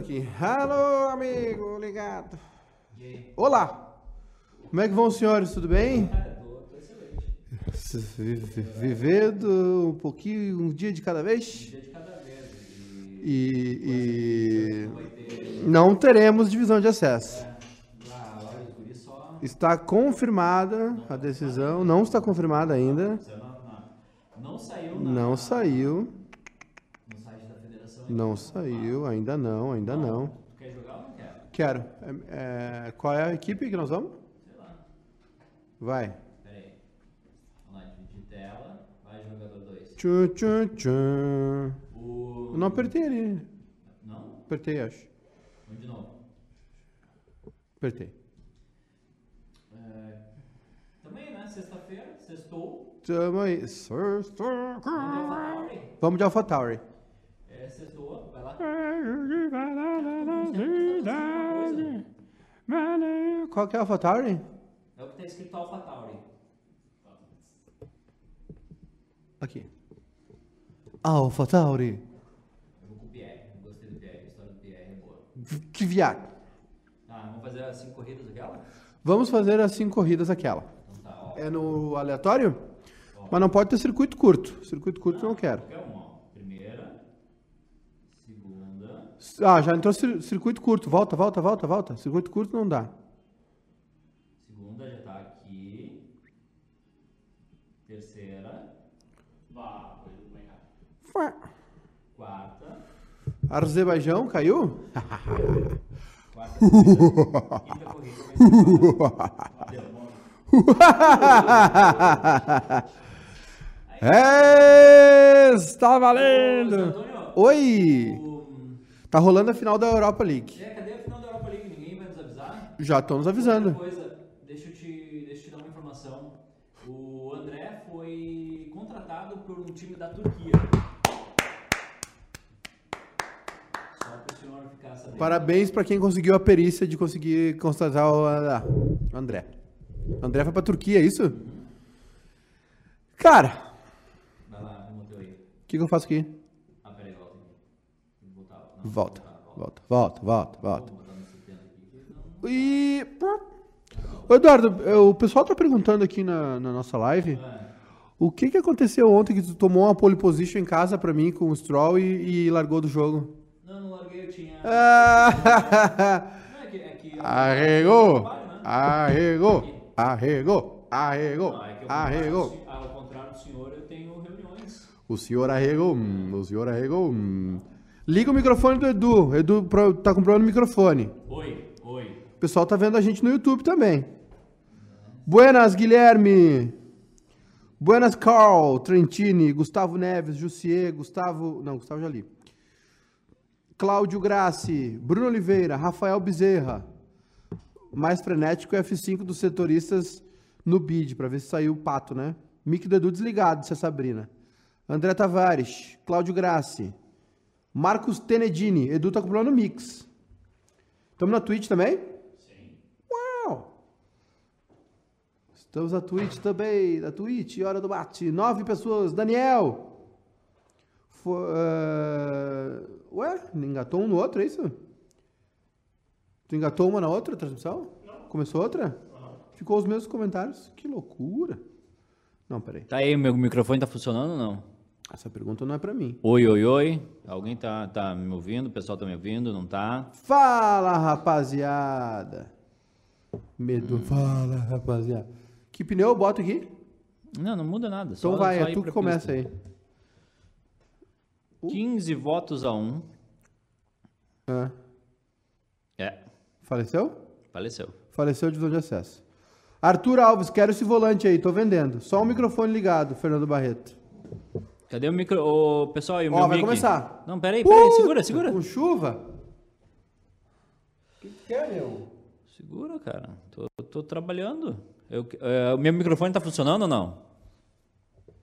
aqui. Alô, amigo, ligado. Olá. Como é que vão os senhores? Tudo bem? Vi- vi- Vivendo um pouquinho, um dia de cada vez? E, e não teremos divisão de acesso. Está confirmada a decisão, não está confirmada ainda. Não saiu Não saiu, no site da federação. Não saiu, ainda não, ainda não. Tu quer jogar ou não quer? Quero. É, é, qual é a equipe que nós vamos? Sei lá. Vai. Pera aí. Vamos lá, dividir tela. Vai, jogador 2. Tchum, tchum, tchum. O... Eu não apertei ali. Não? Apertei, acho. Vamos de novo. Apertei. É... Também, né? Sexta-feira, sextou. Tamo aí. Vamos de AlphaTauri. Vamos de AlphaTauri. Sextou. Vai lá. Qual que é a AlphaTauri? É o que tá escrito AlphaTauri. Aqui. AlphaTauri. Eu vou com o Pierre. Gostei do Pierre. A história do Pierre é boa. Que viado. Tá, vamos fazer as cinco corridas aquela? Vamos fazer as cinco corridas aquela. Então tá, ó. É no aleatório? Mas não pode ter circuito curto. Circuito curto não quero. Qualquer uma, ó. Primeira. Segunda. Ah, já entrou cir- circuito curto. Volta, volta, volta, volta. Circuito curto não dá. Segunda já tá aqui. Terceira. Vá, errado. Quarta. Azerbaijão caiu? Quarta corrida. Quinta corrida Deu, bom. É, está valendo! Oi! Tá rolando a final da Europa League. É, cadê a final da Europa League? Ninguém vai nos avisar? Já estão nos avisando. Outra coisa, deixa eu, te, deixa eu te dar uma informação. O André foi contratado por um time da Turquia. Só para o senhor ficar sabendo. Parabéns pra quem conseguiu a perícia de conseguir constatar o ah, o André. André foi pra Turquia, é isso? Cara, Vai lá, remonteu aí. o que, que eu faço aqui? Ah, peraí, volta aqui. Tem que voltar. Não, Volta, volta, volta, volta, volta, volta. Vou botar no 70 aqui. que não- E. Ô, Eduardo, eh, o pessoal tá perguntando aqui na, na nossa live o que, que aconteceu ontem que tu tomou uma pole position em casa pra mim com o Stroll e, e largou do jogo. Não, não larguei, eu tinha. Ah, Não, é que. É que eu- arregou! Arregou! Arregou! Arregou! Não, é que Arregou! Ao contrário do senhor, eu tenho reuniões. O senhor arregou, hum, o senhor arregou. Liga o microfone do Edu. Edu tá com problema no microfone. Oi, oi. O pessoal tá vendo a gente no YouTube também. Buenas, Guilherme. Buenas, Carl, Trentini, Gustavo Neves, Jussier, Gustavo. Não, Gustavo já li. Cláudio Grassi, Bruno Oliveira, Rafael Bezerra. Mais frenético é F5 dos setoristas no bid, pra ver se saiu o pato, né? Mic do Edu desligado, disse a Sabrina. André Tavares, Cláudio Grassi. Marcos Tenedini, Edu tá com problema no mix. Estamos na Twitch também? Sim. Uau! Estamos na Twitch também, na Twitch, hora do bate. Nove pessoas. Daniel! Fo- ah, ué, engatou um no outro, é isso? Tu engatou uma na outra transmissão? Não. Começou outra? Ficou os mesmos comentários. Que loucura. Não, peraí. Tá aí, meu microfone tá funcionando ou não? Essa pergunta não é pra mim. Oi, oi, oi. Alguém tá, tá me ouvindo? O pessoal tá me ouvindo? Não tá? Fala, rapaziada! Medo. Fala, rapaziada. Que pneu eu boto aqui? Não, não muda nada. Então só- vai, só é tu que começa pista. aí. 15 votos a 1. Ah, É, faleceu? faleceu. Faleceu de divisão de acesso. Arthur Alves, quero esse volante aí, tô vendendo. Só o microfone ligado, Fernando Barreto. Cadê o micro... Ô, pessoal, e o Ó, meu vai mic? começar. Não, peraí, peraí. Puta, Segura, segura. Com chuva? O que que quer, meu? Segura, cara. Tô, tô trabalhando. Eu, é, o meu microfone tá funcionando ou não?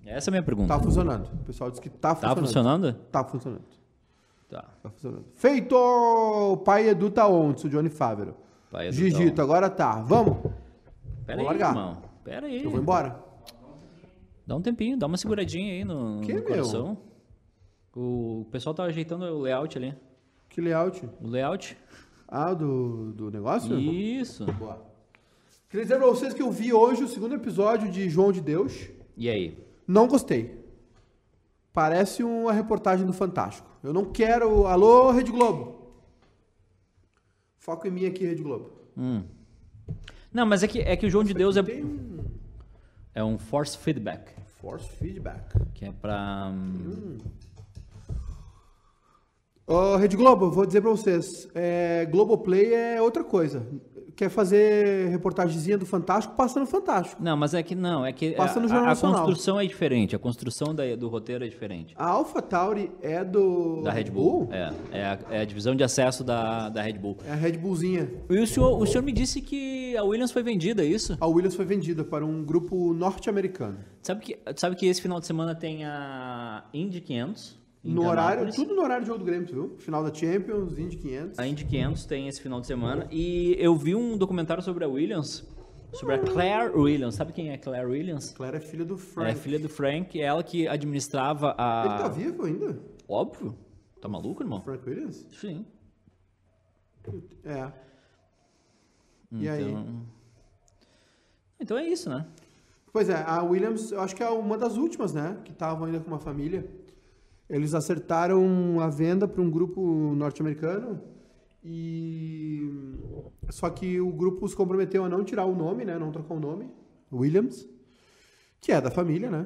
Essa é a minha pergunta. Tá funcionando. O pessoal disse que tá Tá funcionando. funcionando? Tá funcionando. Tá. Tá funcionando. Feito! O pai Edu tá onde? O Johnny Fávero. Pai Edu tá Gigito, onde? agora tá. Vamos? Pera Vou aí, largar. irmão. Pera aí. Eu vou embora. Dá um tempinho, dá uma seguradinha aí no, Que, no coração. O pessoal tá ajeitando o layout ali. Que layout? O layout? Ah, do, do negócio? Isso. Boa. Queria dizer pra vocês que eu vi hoje o segundo episódio de João de Deus. E aí? Não gostei. Parece uma reportagem do Fantástico. Eu não quero. Alô, Rede Globo. Foco em mim aqui, Rede Globo. Hum. Não, mas é que, é que o João de Deus é, Tem é um force feedback. force feedback. Que é pra. hum, Ô, Rede Globo, vou dizer pra vocês. É, Globoplay é outra coisa. Quer fazer reportagemzinha do Fantástico, passa no Fantástico. Não, mas é que não, é que Passa a, no Jornal a, a construção é diferente, a construção da- do roteiro é diferente. A Alpha Tauri é do. Da Red Bull. É, é a, é a divisão de acesso da, da Red Bull. É a Red Bullzinha. E o senhor, o senhor me disse que a Williams foi vendida, é isso? A Williams foi vendida para um grupo norte-americano. Sabe que, sabe que esse final de semana tem a Indy 500? No horário, tudo no horário de jogo do Grêmio, tu viu? Final da Champions, Indy 500. A Indy 500 tem esse final de semana. E eu vi um documentário sobre a Williams, sobre a Claire Williams. Sabe quem é Claire Williams? Claire é filha do É Frank. filha do Frank, é ela que administrava a. Ele tá vivo ainda? Óbvio. Tá maluco, irmão? Frank Williams? Sim. É. E aí? Então... então é isso, né? Pois é, a Williams, eu acho que é uma das últimas, né? Que estavam ainda com uma família. Eles acertaram a venda para um grupo norte-americano e só que o grupo se comprometeu a não tirar o nome, né? Não trocar o nome, Williams, que é da família, né?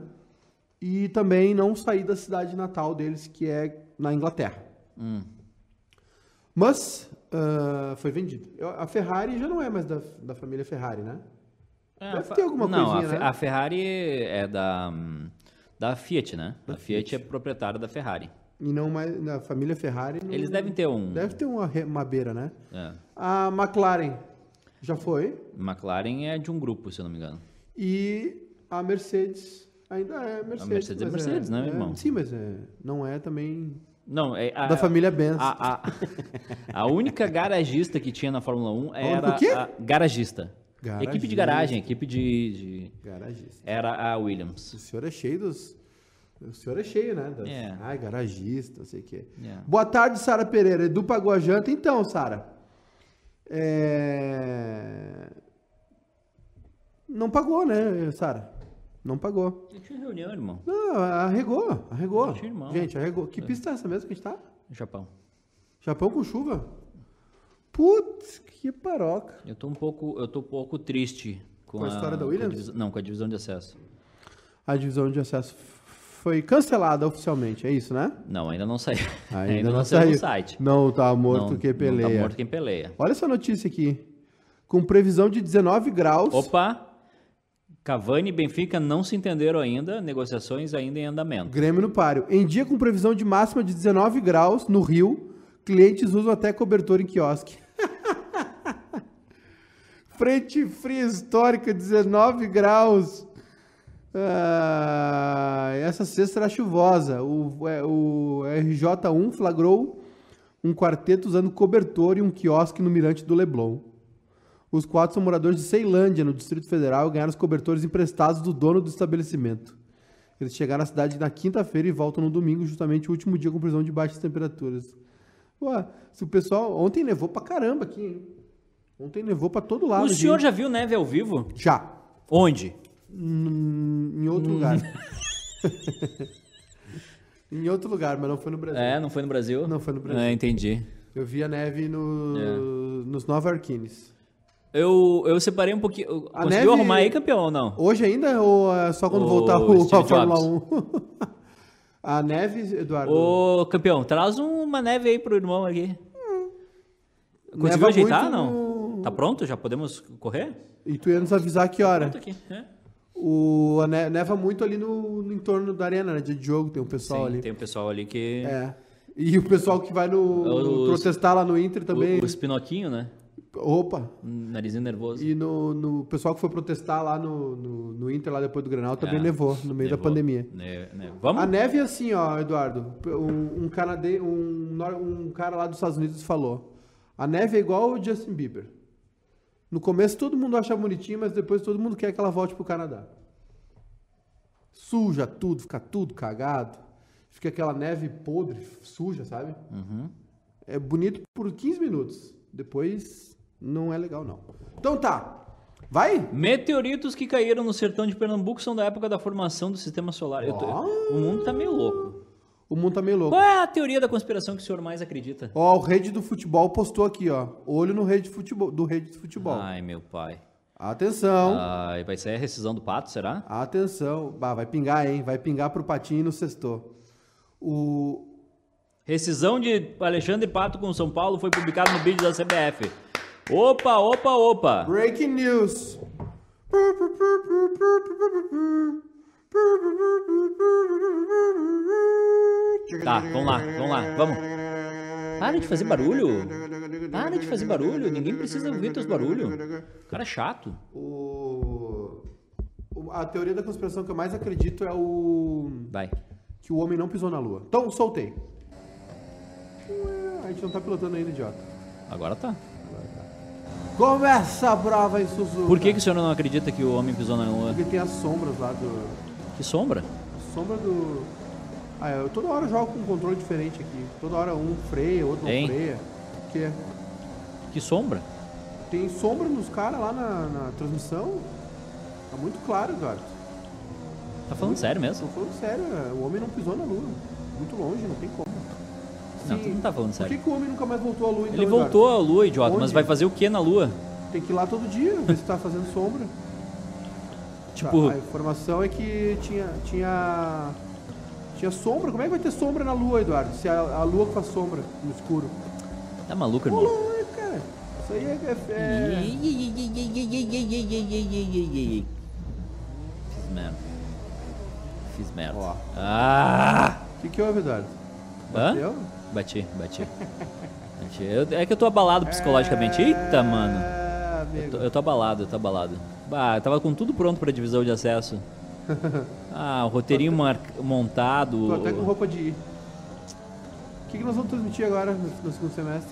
E também não sair da cidade natal deles, que é na Inglaterra. Hum. Mas ah, foi vendido. A Ferrari já não é mais da, da família Ferrari, né? É, Deve ter alguma Não, coisinha, a, né? a Ferrari é da, hum, da Fiat, né? a Fiat é proprietária da Ferrari. E não mais da família Ferrari. não- Eles devem ter um. Deve ter uma, uma beira, né? é. A McLaren já foi. McLaren é de um grupo, se eu não me engano. E a Mercedes ainda é Mercedes. Mercedes é mas Mercedes, né, irmão? Sim, mas é, não é também Não, é a, da família Benz. A, a, a única garagista que tinha na Fórmula 1 era o quê? a garagista. Garagista. Equipe de garagem, equipe de, de- Garagista. Era a Williams. O senhor é cheio dos... O senhor é cheio, né? Das... É. Ai, garagista, não sei o quê. É. Boa tarde, Sara Pereira. Edu pagou a janta? Então, Sara. É... Não pagou, né, Sara? Não pagou. Eu tinha reunião, irmão. Não, arregou, arregou. Gente, irmão. Gente, arregou. Que pista é essa mesmo que a gente tá? Japão. Japão com chuva? Putz, que paroca. Eu tô um pouco, eu tô um pouco triste com, Com a história da Williams? divisão- não, com a divisão de acesso. A divisão de acesso foi cancelada oficialmente, é isso, né? Não, ainda não saiu. Ainda, não saiu saiu. no site. Não tá morto não, que peleia. Não tá morto quem peleia. Olha essa notícia aqui. Com previsão de 19 graus. Opa! Cavani e Benfica não se entenderam ainda, negociações ainda em andamento. Grêmio no páreo. Em dia com previsão de máxima de 19 graus no Rio, clientes usam até cobertor em quiosque. Frente fria histórica, 19 graus. Ah, essa sexta era chuvosa. O, é, o RJ1 flagrou um quarteto usando cobertor e um quiosque no mirante do Leblon. Os quatro são moradores de Ceilândia, no Distrito Federal, e ganharam os cobertores emprestados do dono do estabelecimento. Eles chegaram na cidade na quinta-feira e voltam no domingo, justamente o último dia com previsão de baixas temperaturas. Ué, se o pessoal. Ontem nevou pra caramba aqui, hein? Ontem nevou pra todo lado. O senhor gente. já viu neve ao vivo? Já. Onde? Hum, em outro lugar. em outro lugar, mas não foi no Brasil. É, não foi no Brasil? Não foi no Brasil. É, entendi. Eu vi a neve no- É. nos Nova Arquines. Eu, eu separei um pouquinho. A Conseguiu neve- arrumar aí, campeão, ou não? Hoje ainda ou é só quando O voltar o, a Fórmula Jobs. 1? a neve, Eduardo. Ô, campeão, traz uma neve aí pro irmão aqui. Conseguiu Neva ajeitar, não? Tá pronto? Já podemos correr? E tu ia nos avisar que hora? Pronto aqui. É. O, a ne- neva muito ali no, no entorno da arena, né? De jogo, tem um pessoal Sim, ali. tem um pessoal ali que... É. E o pessoal que vai no, Os- protestar lá no Inter também. O, os Pinoquinho, né? Opa! Narizinho nervoso. E no, no pessoal que foi protestar lá no, no, no Inter, lá depois do Granal, também É, nevou, no meio da pandemia. Ne- Vamos? A neve é assim, ó, Eduardo. Um, um, canade... um, nor- um cara lá dos Estados Unidos falou. A neve é igual o Justin Bieber. No começo todo mundo acha bonitinho, mas depois todo mundo quer que ela volte pro Canadá. Suja tudo, fica tudo cagado. fica aquela neve podre, suja, sabe? É bonito por 15 minutos. Depois não é legal, não. Então tá. Vai? Meteoritos que caíram no sertão de Pernambuco são da época da formação do sistema solar. Eu tô- Ó. O mundo tá meio louco. O mundo tá meio louco. Qual é a teoria da conspiração que o senhor mais acredita? Ó, o rede do futebol postou aqui, ó. Olho no rede de futebol, do rede de futebol. Ai, meu pai. Atenção. Ai, vai ser a rescisão do pato, será? Atenção. Bah, vai pingar, hein? Vai pingar pro patinho no sexto. O Rescisão de Alexandre Pato com São Paulo foi publicado no vídeo da CBF. Opa, opa, opa. Breaking news. Tá, vamos lá, vamos lá, vamos. Para de fazer barulho. Para de fazer barulho. Ninguém precisa ouvir teus barulhos. Cara chato. O... o- A teoria da conspiração que eu mais acredito é o Vai. que o homem não pisou na lua. Então, soltei. Ué, A gente não tá pilotando ainda, idiota. Agora tá. Começa a prova em Suzuka. Por que, que o senhor não acredita que o homem pisou na lua? Porque tem as sombras lá do... Que sombra? Sombra do... Ah, eu toda hora jogo com um controle diferente aqui. Toda hora um freia, outro não Hein? freia. Que Que sombra? tem sombra nos caras lá na, na transmissão. Tá muito claro, Eduardo. Tá falando sério mesmo? Tô falando sério, é, o homem não pisou na lua. Muito longe, não tem como. Não, tu não tá falando Por sério. que, que o homem nunca mais voltou à lua então, Ele Eduardo? voltou à lua, idiota, mas Onde? vai fazer o que na lua? Tem que ir lá todo dia, ver se tá fazendo sombra. Tipo, Tá, a informação é que tinha, tinha. Tinha sombra. Como é que vai ter sombra na lua, Eduardo? Se a, a lua faz sombra no escuro. tá maluco, irmão? louco, cara. Isso aí é. é- é- Fiz merda. Fiz merda. Ó. Ah! O que, que houve, Eduardo? Hã? Bateu? Bati, bati. Bati. Eu- é que eu tô abalado psicologicamente. Eita, mano. É, Eu amigo. tô, eu tô abalado, eu tô abalado. Bah, eu tava com tudo pronto pra divisão de acesso. Ah, o roteirinho mar- montado. Tô até com roupa de ir. O que, que nós vamos transmitir agora no, no segundo semestre?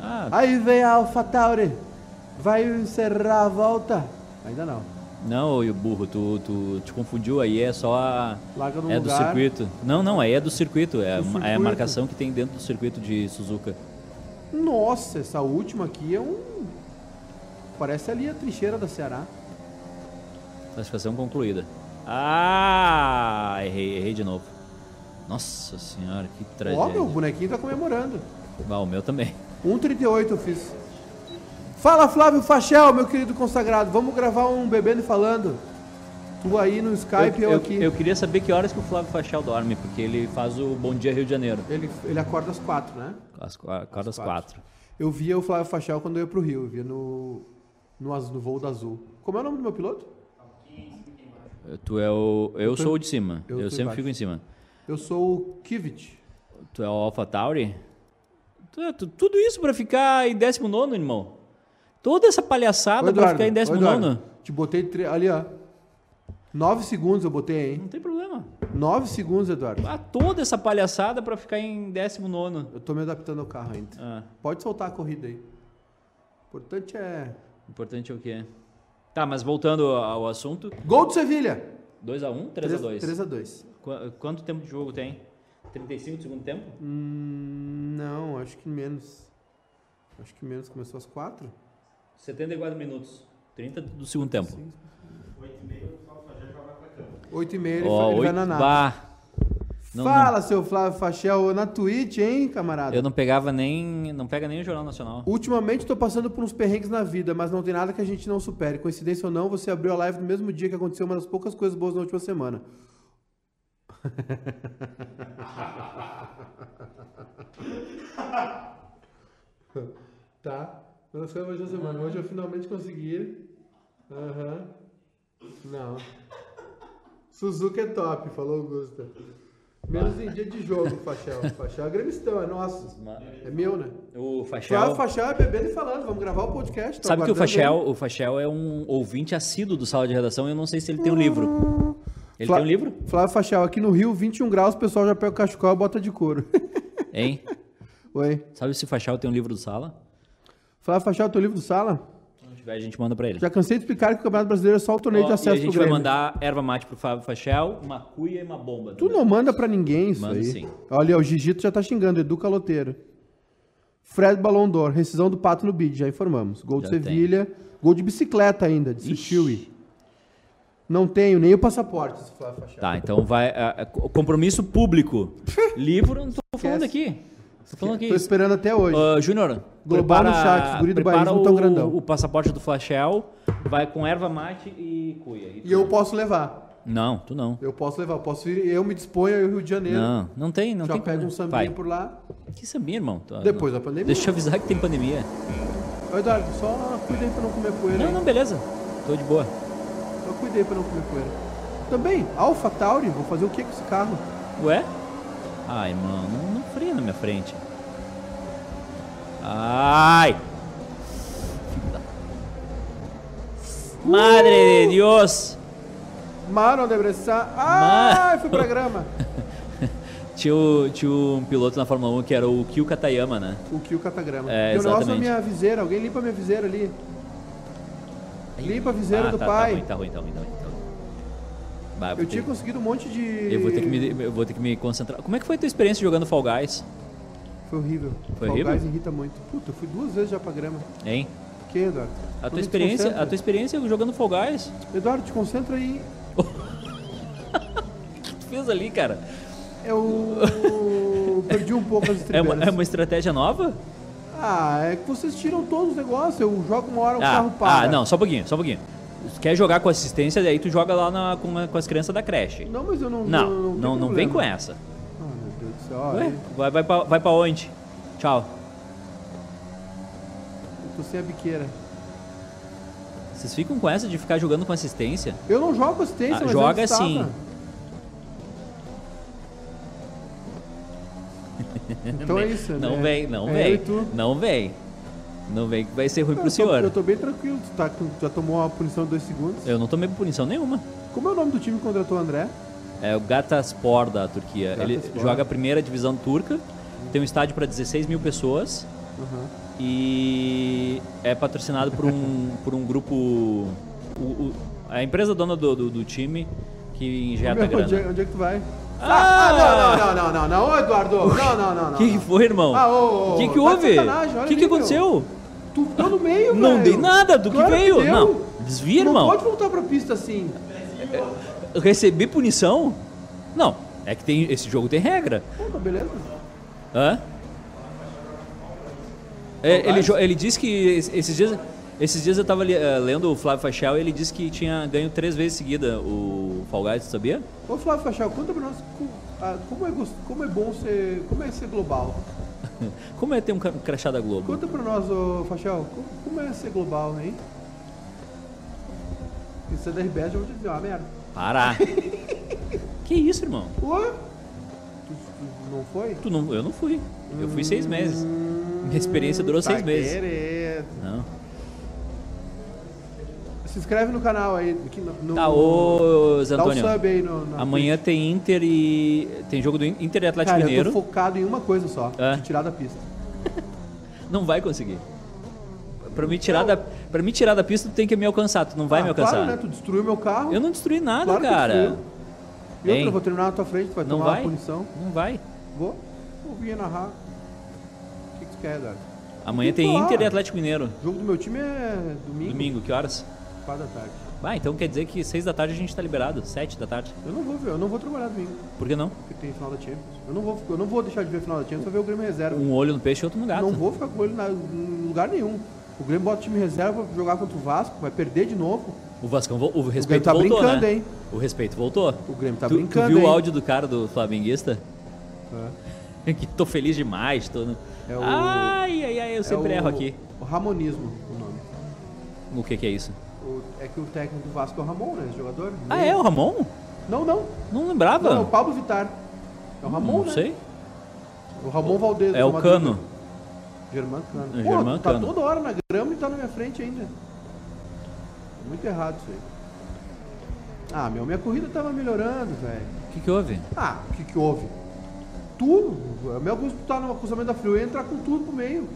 Ah, Aí vem a AlphaTauri. Vai encerrar a volta. Ainda não. não, o burro, tu, tu te confundiu aí, é só a. Larga no É do lugar. circuito. Não, não, aí é do circuito. É, Do é a circuito. marcação que tem dentro do circuito de Suzuka. Nossa, essa última aqui é um. Parece ali a trincheira da Ceará. Classificação concluída. Ah, errei, errei de novo. Nossa senhora, que Ó, tragédia. meu bonequinho tá comemorando. Ah, o meu também. 1,38 eu fiz. Fala, Flávio Fachel, meu querido consagrado. Vamos gravar um Bebendo e Falando. Tu aí no Skype, eu, eu, aqui. eu queria saber que horas que o Flávio Fachal dorme, porque ele faz o Bom Dia Rio de Janeiro. Ele, ele acorda às quatro, né? Às acorda às Às quatro. Eu via o Flávio Fachel quando eu ia pro Rio. Eu via no, no, no voo da Azul. Como é o nome do meu piloto? Tu é o. Eu sou o de cima. eu Eu, sempre embaixo. fico em cima. Eu sou o Kivit. Tu é o Alpha Tauri? Tu é- tu- tudo isso pra ficar em 19, irmão? Toda essa palhaçada Ô, pra ficar em ô, 19? Eduardo, Te botei tre- ali, ó. Nove segundos eu botei, hein? Não tem problema. Nove segundos, Eduardo. Ah, toda essa palhaçada pra ficar em 19. Eu tô me adaptando ao carro ainda. Ah, Pode soltar a corrida aí. O importante é. O importante é o quê? Tá, mas voltando ao assunto. Gol do Sevilha! 2x1, 3x2. 3x2. Qu- Quanto tempo de jogo tem? 35 de segundo tempo? Hum, não, acho que menos. Acho que menos. Começou às 4? 74 minutos. 30 do segundo tempo. 8 e meia ele, Ó, fa- ele vai oito- na nave. Não, Fala, seu Flávio Fachel, na Twitch, hein, camarada? Eu não pegava nem. Não pega nem o Jornal Nacional. Ultimamente tô passando por uns perrengues na vida, mas não tem nada que a gente não supere. Coincidência ou não, você abriu a live no mesmo dia que aconteceu uma das poucas coisas boas na última semana. tá? Uma das coisas boas da última semana. Hoje eu finalmente consegui. Aham. Não. Suzuki é top, falou Augusta. Menos em dia de jogo, Fachel. Fachel é gremistão, é nosso. É meu, né? O Fachel. Fachel é bebendo e falando, vamos gravar o podcast. tô Sabe que o Fachel, o Fachel é um ouvinte assíduo do sala de redação e eu não sei se ele tem um livro. Ele Flá- tem um livro? Flávio Fachel, aqui no Rio, 21 graus, o pessoal já pega o cachecol e bota de couro. Hein? Oi. Sabe se o Fachel tem um livro do sala? Flávio Fachel, teu livro do Sala? Tiver, a gente manda pra ele. Já cansei de explicar que o Campeonato Brasileiro é só o torneio Ó, de e acesso a gente vai mandar erva mate pro Fábio Fachel, uma cuia e uma bomba. Tu não manda pra ninguém isso Mando aí. sim. Olha, o Gigito já tá xingando, Edu Caloteiro. Fred Ballon d'Or, rescisão do Pato no bid, já informamos. Gol de Já tem. Sevilha, gol de bicicleta ainda, de Suchiwi. Não tenho nem o passaporte, se Flávio Fachada. Tá, então vai. ah, ah, compromisso público. Livro, não tô falando aqui. Tô falando aqui. Tô esperando até hoje. Ah, Júnior, Global no prepara, chat, os guri do prepara Baísmo tão o, grandão. o passaporte do Flashel, vai com erva mate e cuia. E eu posso levar. Não, tu não. Eu posso levar. Eu posso ir, eu me disponho ao Rio de Janeiro. Não, não tem, não já tem. pego como. um sambinha Vai. por lá. Que sambinha, irmão? Tu- Depois não. da pandemia. Deixa eu avisar que tem pandemia. Ô, Eduardo, só cuida aí pra não comer poeira. Não, aí. não, beleza. Tô de boa. Só cuida aí pra não comer poeira. Também, Alpha Tauri, vou fazer o que com esse carro? Ué? Ai, irmão, não, não freia na minha frente. Ai! Da- Madre de Deus! Mano de Bressan. Ai, fui pra grama. Tinha, o- tinha um piloto na Fórmula 1 que era o Kyo Katayama, né? O Kio Catagrama. É, Deu negócio exatamente. minha viseira. Alguém limpa minha viseira ali. Limpa a viseira Ah, do tá, pai. Tá ruim, tá ruim, tá ruim, tá ruim. Bah, eu, Eu tinha ter, conseguido um monte de. eu vou ter que me, eu vou ter que me concentrar. Como é que foi a tua experiência jogando Fall Guys? Foi horrível. Foi Fall horrível? Guys irrita muito. Puta, eu fui duas vezes já pra grama. Hein? Que, Eduardo? A tua experiência, a tua experiência jogando Fall Guys? Eduardo, te concentra aí. O que tu fez ali, cara? Eu perdi um pouco as É estribeiras. uma, é uma estratégia nova? Ah, é que vocês tiram todos os negócios. Eu jogo uma hora o Ah, carro para. ah, não, só um pouquinho, só um pouquinho. Tu quer jogar com assistência, daí tu joga lá na- com, a- com as crianças da creche. Não, mas eu não. Não, não, não, tem não vem com essa. Ah, meu Deus do céu. Ué, vai, vai, pra, vai pra onde? Tchau. Eu tô sem a biqueira. Vocês ficam com essa de ficar jogando com assistência? Eu não jogo assistência, Ah, mas joga tava. sim. Então é isso, Não né? vem, não É vem. eu. Não vem. Não vem que vai ser ruim Eu pro tô, senhor. eu tô bem tranquilo. Tu, tá, tu já tomou uma punição de dois segundos. Eu não tomei punição nenhuma. Como é o nome do time que contratou o André? É o Gataspor da Turquia. Ele Gataspor. joga a primeira divisão turca, tem um estádio para 16 mil pessoas Aham. e é patrocinado por um, por um grupo. o- o- a empresa dona do, do, do time que injeta Meu, onde, grana. é, onde é que tu vai? Ah! Ah, não, não, não, não, não, não, ô Eduardo! Não, não, não, O não. que, que não. foi, irmão? Ah, ô, ô, O que, que tá houve? O que, que aconteceu? Tu ficou no meio, Não velho. dei nada do que veio. Não, desvia, irmão. Não pode voltar pra pista assim. Eu Recebi punição? Não, é que tem, esse jogo tem regra. Pô, tá beleza. Hã? É, ele, ele disse que es- esses dias, esses dias eu tava li- eh, lendo o Flávio Fachel e ele disse que tinha ganho três vezes seguida o Fall Guys, tu sabia? Ô Flávio Fachal, conta pra nós ah, como é, como é bom ser. Como é ser global? Como é ter um crachá da Globo? Conta pra nós, ô Fachal, co- como é ser global, hein? Isso é da RBS, eu vou te dizer, uma merda. Para! que isso, irmão? Pô, tu, tu não foi? Tu não, eu não fui. Eu fui seis meses. Minha experiência durou Tá seis meses. querendo. Não. Se inscreve no canal aí. No, no- Tá, ô Zé Dá o Antônio. sub aí no, na Amanhã tem Inter e. Tem jogo do In- Inter e Atlético Cara, Mineiro. eu tô focado em uma coisa só, te tirar da pista. Não vai conseguir. Pra me tirar da, pra me tirar da pista, tu tem que me alcançar. Tu não vai Ah, me alcançar. Claro, né? Tu destruiu meu carro. Eu não destruí nada, Claro cara. E Hein? eu vou terminar na tua frente, tu vai Não tomar vai? uma punição. Não vai. Vou. Vou vir narrar. O que, que tu quer, Eduardo? Amanhã Tem que tem falar. Inter e Atlético Mineiro. O jogo do meu time é domingo, Domingo, que horas? 4 da tarde. Vai, então quer dizer que seis da tarde a gente tá liberado. Sete da tarde. Eu não vou ver, eu não vou trabalhar domingo, Por que não? porque tem final da Champions. Eu não vou, eu não vou deixar de ver a final da Champions, só ver o Grêmio reserva. Um olho no peixe e outro no gato. Não vou ficar com ele na- em lugar nenhum. O Grêmio bota o time reserva pra jogar contra o Vasco, vai perder de novo. O Vascão, o respeito tá voltou, brincando, né? hein? O respeito voltou. O Grêmio tá tu, brincando, tu viu hein? o áudio do cara do flamenguista? É. que tô feliz demais. Tô no... É o- Ai, ai, ai, eu sempre É o- erro aqui. O Ramonismo, o nome. O que que é isso? O- é que o técnico do Vasco é o Ramon, né? Esse jogador. Ah, é o Ramon? Não, não. Não lembrava. Não, é o Pablo Vittar. É o Ramon, não né? sei. O Ramon Valdez. É o. Cano. Germán Cano. É, Pô, Germán tu tá Cano. toda hora na grama e tá na minha frente ainda. Muito errado isso aí. Ah, meu, minha corrida tava melhorando, velho. O que que houve? Ah, o que que houve? Tudo. A minha coisa tá no acustamento da freeway e entrar com tudo pro meio.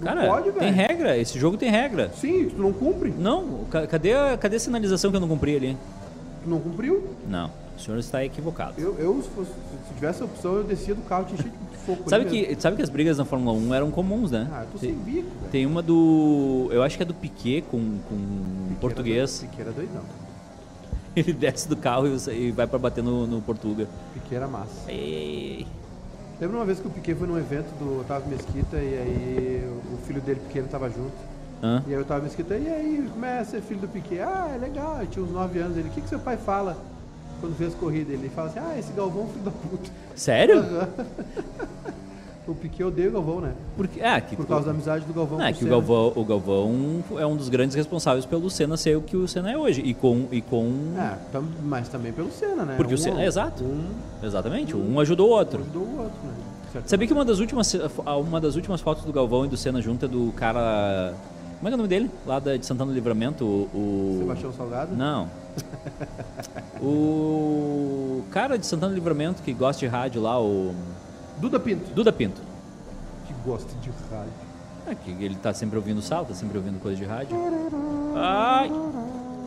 Não Cara, pode, tem regra. Esse jogo tem regra. Sim, tu não cumpre. Não, ca- cadê a, cadê a sinalização que eu não cumpri ali? Tu não cumpriu. Não, o senhor está equivocado. Eu, eu se, fosse- se tivesse a opção, eu descia do carro e te enchia de soco. Sabe mesmo. que, sabe que as brigas na Fórmula 1 eram comuns, né? Ah, eu tô tem, sem bico, velho. tem uma do. Eu acho que é do Piquet com, com um português. Piquet era doidão. Ele desce do carro e, vai pra bater no, no Portuga. Piquet era massa. Ei, Lembra uma vez que o Piquet foi num evento do Otávio Mesquita e aí o filho dele pequeno tava junto. Hã? E aí o Otávio Mesquita, e aí, como é ser filho do Piquet? Ah, é legal, eu tinha uns 9 anos. Ele, o que, que seu pai fala quando vê as corridas? Ele fala assim, ah, esse Galvão é um filho da puta. Sério? O Piquet odeia o Galvão, né? Porque, ah, que, Por causa da amizade do Galvão é que o. Galvão, o Galvão é um dos grandes responsáveis pelo Senna ser o que o Senna é hoje. E com. E com É, tam- mas também pelo Senna, né? Porque o Um- Senna- é, exato. Um Exatamente, um ajudou o outro. ajudou o outro, né? Certo. Sabia que uma das últimas uma das últimas fotos do Galvão e do Senna junto é do cara. Como é que é o nome dele? Lá da- de Santana do Livramento, o. o- Sebastião Salgado? Não. o cara de Santana do Livramento que gosta de rádio lá, o. Duda Pinto, Duda Pinto. que gosta de rádio. É que ele tá sempre ouvindo sal, tá sempre ouvindo coisa de rádio. Ai!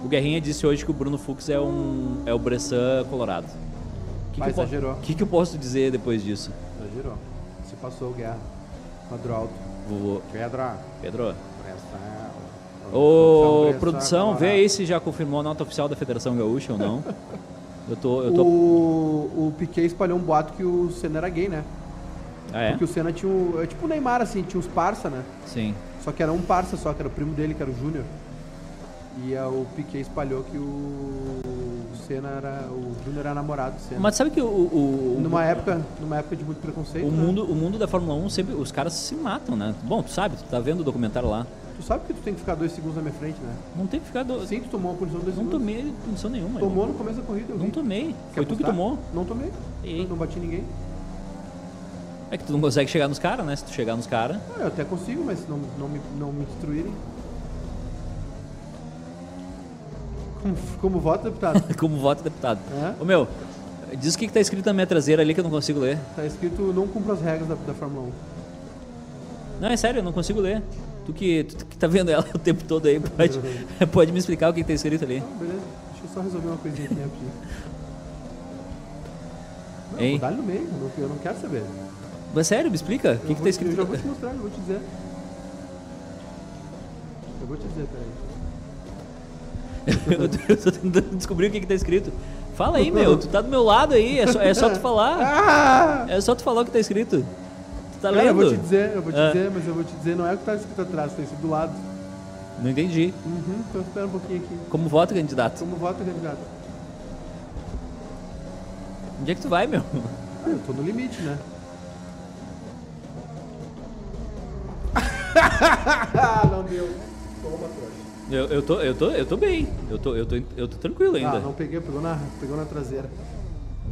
O Guerrinha disse hoje que o Bruno Fux é um. é o Bressan Colorado. O que, Ah, que, exagerou. que, que eu posso dizer depois disso? Exagerou. Se passou guerra. Quadro alto. Vovô Pedra. Pedro? Presta. Ô, Presta, produção, vê aí se já confirmou a nota oficial da Federação Gaúcha ou não. Eu tô. Eu tô... O, o Piquet espalhou um boato que o Senna era gay, né? Ah, é? Porque o Senna tinha o. É tipo o Neymar, assim, tinha os parça, né? Sim. Só que era um parça só, que era o primo dele, que era o Júnior. E a- o Piquet espalhou que o Senna era. O Júnior era namorado do Senna. Mas sabe que o. o, o- Numa época, numa época de muito preconceito. o né? mundo, o mundo da Fórmula 1 sempre. Os caras se matam, né? Bom, tu sabe, tu tá vendo o documentário lá. Tu sabe que tu tem que ficar dois segundos na minha frente, né? Não tem que ficar. Do... Sim, tu tomou uma punição de dois Não segundos. tomei punição nenhuma. Tomou irmão. no começo da corrida, eu Não vi. tomei. Quer Foi tu que apostar? tomou. Não tomei. E- Não bati ninguém. É que tu não consegue chegar nos caras, né? Se tu chegar nos caras. Ah, eu até consigo, mas não, não, me, não me instruírem. Como, como voto, deputado? Como voto deputado. É? Ô meu, diz o que, que tá escrito na minha traseira ali que eu não consigo ler. Tá escrito não cumpra as regras da, da Fórmula 1. Não, é sério, eu não consigo ler. Tu que, tu que tá vendo ela o tempo todo aí, pode, pode me explicar o que, que tá escrito ali? Não, beleza. Deixa eu só resolver uma coisinha aqui rapidinho. Não, Hein? ele no meio, eu não, quero saber. Mas sério, me explica? O que, que tá te- Eu já escrito? vou te mostrar, eu vou te dizer. Eu vou te dizer, peraí. eu, tô, eu tô tentando descobrir o que, que tá escrito. Fala aí, meu, tu tá do meu lado aí, é só, é só tu falar. Ah! É só tu falar o que tá escrito. Tá Cara, eu vou te dizer, eu vou te Ah. dizer, mas eu vou te dizer, não é o que tá escrito atrás, tá escrito do lado. Não entendi. Uhum, então espera um pouquinho aqui. Como voto, candidato? Como vota, candidato? Onde é que tu vai, meu? Ah, eu tô no limite, né? não deu. Toma, trouxa. Eu, eu, tô, eu, tô, eu tô bem. Eu tô, eu tô, eu tô tranquilo ainda. Ah, não peguei, pegou na, pegou na traseira.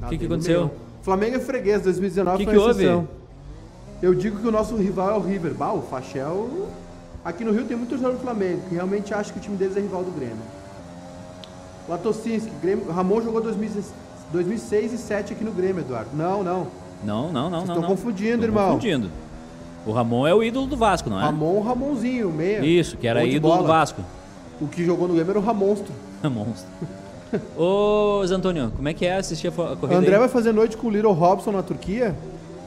Ah, que que tem no aconteceu? Flamengo é freguês, 2019 Que foi que houve? Eu digo que o nosso rival é o River. Bah, o Fachel... Aqui no Rio tem muito jogador do Flamengo, que realmente acha que o time deles é rival do Grêmio. Latocinski, Grêmio, Ramon jogou 2006 2006 e 2007 aqui no Grêmio, Eduardo. Não, não. Não, não, não, estão confundindo, Tão irmão. confundindo. O Ramon é o ídolo do Vasco, não é? Ramon, Ramonzinho, meia. Isso, que era ídolo do bola. Vasco. O que jogou no Grêmio era o Ramonstro. Monstro. Ô, Zé Antônio, como é que é assistir a, corrida André aí? vai fazer noite com o Little Robson na Turquia?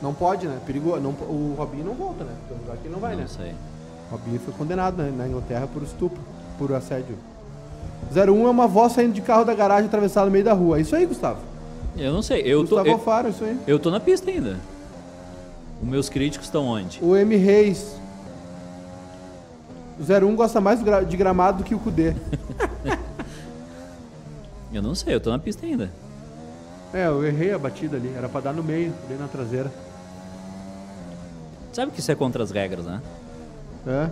Não pode, né? Perigoso. Não, o Robinho não volta, né? Pelo lugar que ele não vai, né? Não sei. O Robinho foi condenado né, na Inglaterra por estupro, por assédio. 01 é uma voz saindo de carro da garagem atravessado no meio da rua. É isso aí, Gustavo. Eu não sei. Eu tô, Gustavo eu, Alfaro, é isso aí. eu tô na pista ainda. Os meus críticos estão onde? O M Reis. O 01 gosta mais de gramado do que o Cudê. Eu não sei, eu tô na pista ainda. É, eu errei a batida ali. Era pra dar no meio, bem na traseira. Sabe que isso é contra as regras, né? É.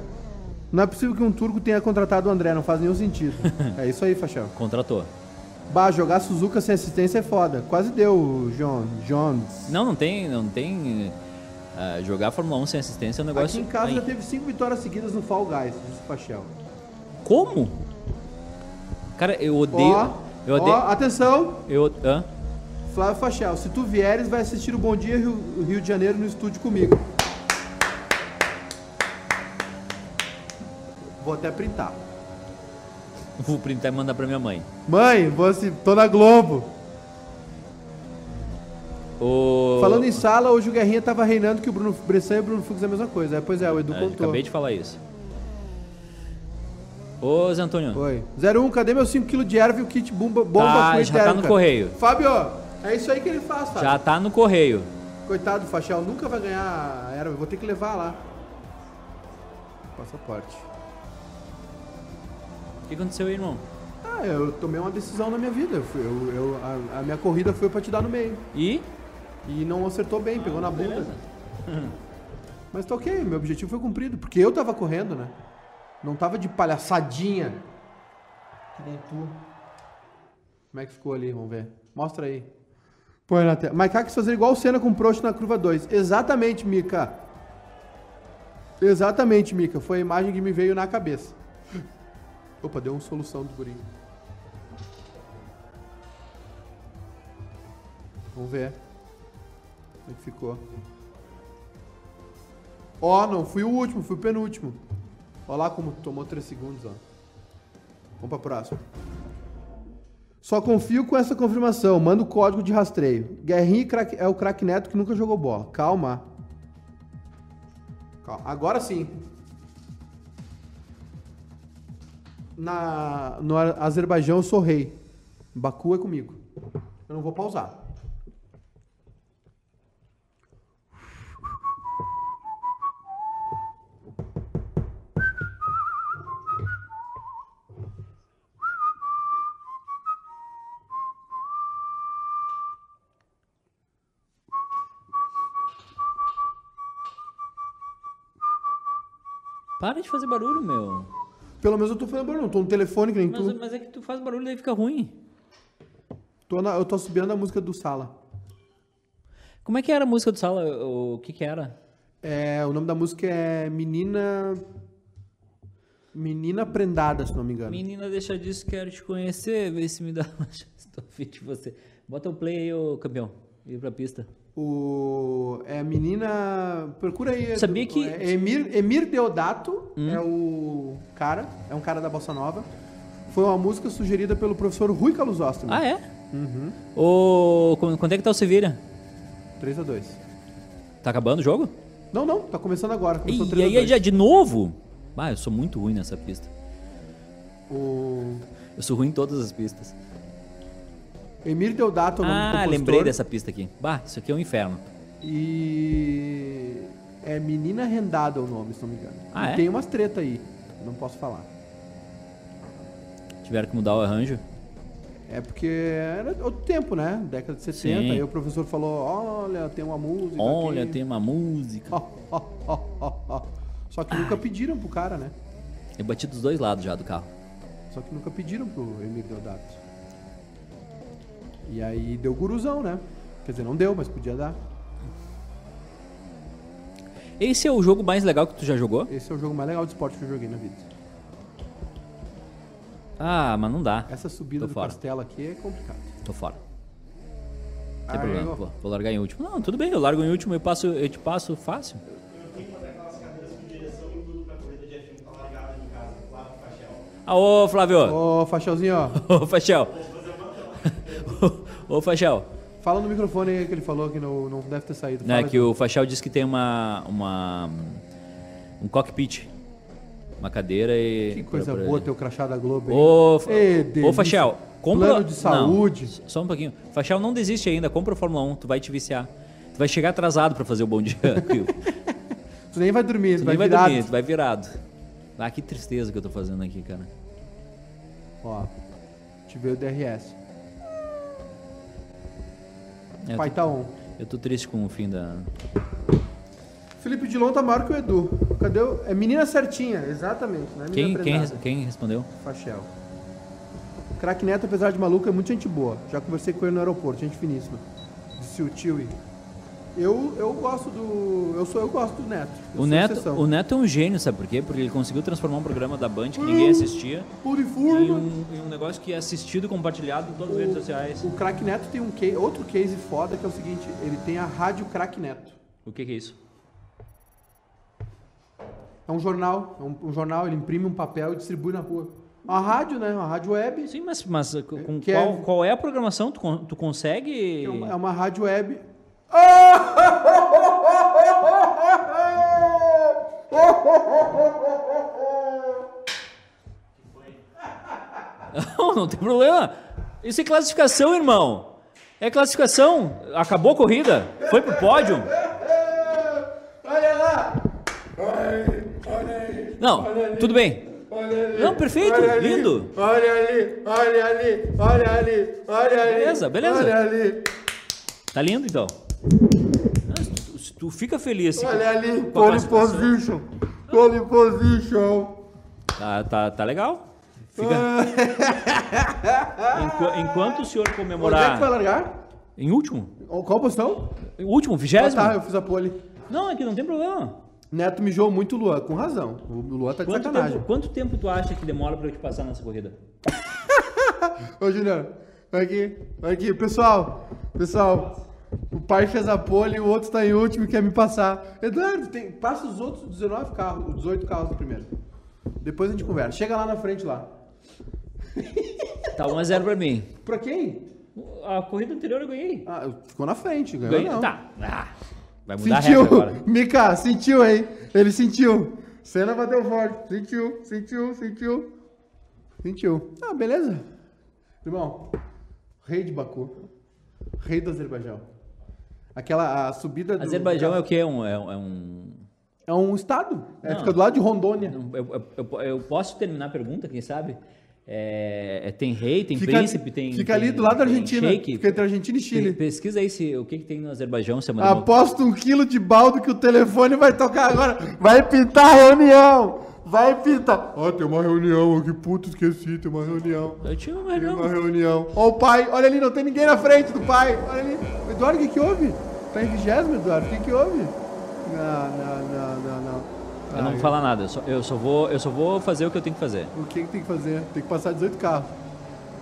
Não é possível que um turco tenha contratado o André, não faz nenhum sentido. é isso aí, Fachel. Contratou. Bah, jogar Suzuka sem assistência é foda. Quase deu, John. Jones. Não, não tem. Não tem ah, jogar Fórmula 1 sem assistência é um negócio. Aqui em casa Ai, já teve cinco vitórias seguidas no Fall Guys, disse o Fachel. Como? Cara, eu odeio. Ó, eu ó, odeio. atenção, Eu, hã? Flávio Fachel, se tu vieres, vai assistir o Bom Dia Rio, Rio de Janeiro no estúdio comigo. Vou até printar. Vou printar e mandar pra minha mãe. Mãe, vou assi- tô na Globo. O... Falando em sala, hoje o Guerrinha tava reinando que o Bruno Bressan e o Bruno Fux é a mesma coisa. É, pois é, o Edu É, contou. acabei de falar isso. Ô, Zé Antônio. Oi. 01, cadê meus 5kg de erva e o kit bomba, bomba Tá, com já tá no correio. Fábio, é isso aí que ele faz, Fábio. Já tá no correio. Coitado do Fachel, nunca vai ganhar a erva. Vou ter que levar lá. Passaporte. O que aconteceu aí, irmão? Ah, eu tomei uma decisão na minha vida. Eu eu- eu- a, a minha corrida foi pra te dar no meio. E? E não acertou bem, pegou na bunda. beleza. Mas tá ok, meu objetivo foi cumprido. Porque eu tava correndo, né? Não tava de palhaçadinha. Que nem tu. Como é que ficou ali? Vamos ver. Mostra aí. Põe na tela. Maiká quis fazer igual o Senna com o Prost na curva 2. Exatamente, Mika. Exatamente, Mika. Foi a imagem que me veio na cabeça. Opa, deu uma solução do gurinho. Vamos ver. Como é que ficou? Ó, não fui o último, fui o penúltimo. Ó lá como tomou 3 segundos, ó. Vamos pra próxima. Só confio com essa confirmação. Manda o código de rastreio. Guerrinha craque- é o craque neto que nunca jogou bola. Calma. Calma. Agora sim. Na, no Azerbaijão eu sou rei. Baku é comigo. Eu não vou pausar. Para de fazer barulho, meu. Pelo menos eu tô fazendo barulho. Não tô no telefone que nem Mas, tu. mas é que tu faz barulho e daí fica ruim. Tô na- eu tô subindo a música do Sala. Como é que era a música do Sala? O que que era? É, o nome da música é Menina. Menina Prendada, se não me engano. Menina, deixa disso, quero te conhecer, vê se me dá uma chance. Tô afim de você. Bota o play aí, ô campeão. Ir pra pista. O, é a menina. Procura aí. Sabia que- É Emir, Emir Deodato é o cara, é um cara da Bossa Nova. Foi uma música sugerida pelo professor Rui Caluzostro. Ah, é? Uhum. Qu- quando é que tá o Sevilha? 3x2. Tá acabando o jogo? Não, não, tá começando agora. Começou E 3 aí, já de novo? Ah, eu sou muito ruim nessa pista. O Eu sou ruim em todas as pistas. Emir Deodato é o nome do Ah, compositor. lembrei dessa pista aqui. Bah, isso aqui é um inferno. E é Menina Rendada o nome, se não me engano. Ah, e é? tem umas treta aí, não posso falar. Tiveram que mudar o arranjo. É porque era outro tempo, né? Década de 70. Sim. Aí o professor falou: Olha, tem uma música. Olha, aqui. tem uma música. Só que nunca pediram pro cara, né? Eu bati dos dois lados já do carro. Só que nunca pediram pro Emir Deodato. E aí deu guruzão, né? Quer dizer, não deu, mas podia dar. Esse é o jogo mais legal que tu já jogou? Esse é o jogo mais legal de esporte que eu joguei na vida. Ah, mas não dá. Essa subida Tô do fora. castelo aqui é complicado. Tô fora. Não tem problema. eu- Vou, vou largar em último. Não, tudo bem, eu largo em último, eu, passo, eu te passo fácil. Ah, ô Flávio! Ô, Fachelzinho, ó. Ô Fachel! Ô Fachel! Fala no microfone aí que ele falou que não, não deve ter saído. Né, Fala que o Fachel disse que tem uma, uma. um cockpit. Uma cadeira e. Que coisa pra- pra- boa ter o crachá da Globo, hein? Ô, Ê, ô. Fachel, compra. Plano de saúde. Não, só um pouquinho. Fachel, não desiste ainda, compra o Fórmula 1, tu vai te viciar. Tu vai chegar atrasado pra fazer o bom dia. Tu nem vai dormir, tu tu vai nem vai virado. dormir, tu vai virado. Ah, que tristeza que eu tô fazendo aqui, cara. Ó, te veio o DRS. Eu Pai tô, tá on. eu tô triste com o fim da. Felipe Dilon tá maior que o Edu. Cadê o... É menina certinha, exatamente. É menina Quem, quem, quem respondeu? Fachel. Crack Neto, apesar de maluco, é muito gente boa. Já conversei com ele no aeroporto, gente finíssima. Disse o Tiwi. Eu, eu gosto do. Eu sou eu gosto do Neto. O Neto, exceção. o Neto é um gênio, sabe por quê? Porque ele conseguiu transformar um programa da Band que ninguém assistia Puro e em um, em um negócio que é assistido e compartilhado em todas as redes sociais. O Crack Neto tem um outro case foda que é o seguinte: ele tem a rádio Crack Neto. O que, que é isso? É um jornal, é um, um jornal, ele imprime um papel e distribui na rua. Uma rádio, né? Uma rádio web. Sim, mas, mas com Que qual, é- qual é a programação? Tu, tu consegue. É uma, é uma rádio web. Não, não tem problema. Isso é classificação, irmão. É classificação. Acabou a corrida. Foi pro pódio. Olha lá! Não, tudo bem. Não, perfeito, Olha ali, lindo. Olha ali, olha ali, olha ali, olha ali. Beleza, beleza. Olha ali, Tá lindo então. Ah, tu- fica feliz. assim, olha ali, com pole position. Pole position. Tá, tá, tá legal. Fica... Enqu- enquanto o senhor Onde é que vai comemorar. largar? Em último? Qual posição? Em último, Ah, vigésimo? tá, eu fiz a pole. Não, aqui não tem problema. Neto mijou muito o Luan, com razão. O Luan tá de Quanto sacanagem. tempo, quanto tempo tu acha que demora pra eu te passar nessa corrida? Ô, Juliano, vai aqui, vai aqui. Pessoal, pessoal, o pai fez a pole e o outro tá em último e quer me passar. Eduardo, tem, passa os outros 19 carros, os 18 carros primeiro. Depois a gente conversa. Chega lá na frente lá. Tá 1x0 pra mim. Pra quem? A corrida anterior eu ganhei. Ah, ficou na frente, ganhou Ganhei. não. Tá. Ah, vai mudar Sentiu, a regra agora. Mika, sentiu, hein? Ele sentiu. Cena bateu forte. Sentiu, sentiu, sentiu. Sentiu. Ah, beleza. Irmão, rei de Baku. Rei do Azerbaijão. Aquela a subida do... Azerbaijão é o quê? Um, é, um- é um. É um estado. É, fica do lado de Rondônia. Eu, eu- eu- posso terminar a pergunta, quem sabe? É, é, tem rei, tem Fica, príncipe, tem. fica tem- ali do lado da tem Argentina. Fica entre Argentina e Chile. Pesquisa aí se, o que, que tem no Azerbaijão semana Aposto um quilo de baldo que o telefone vai tocar agora. Vai pintar a reunião. Vai pintar. Ó, tem uma reunião aqui. Puto, esqueci. Tem uma reunião. Eu tinha uma Tem reunião. uma reunião. Ó o pai. Olha ali, não tem ninguém na frente do pai. Olha ali. Eduardo, o que que houve? Tá em vigésimo, Eduardo. O que que houve? Não, não, não, não, não. Eu não vou falar nada, eu só, eu, só vou, eu só vou fazer o que eu tenho que fazer. O que, que tem que fazer? Tem que passar 18 carros.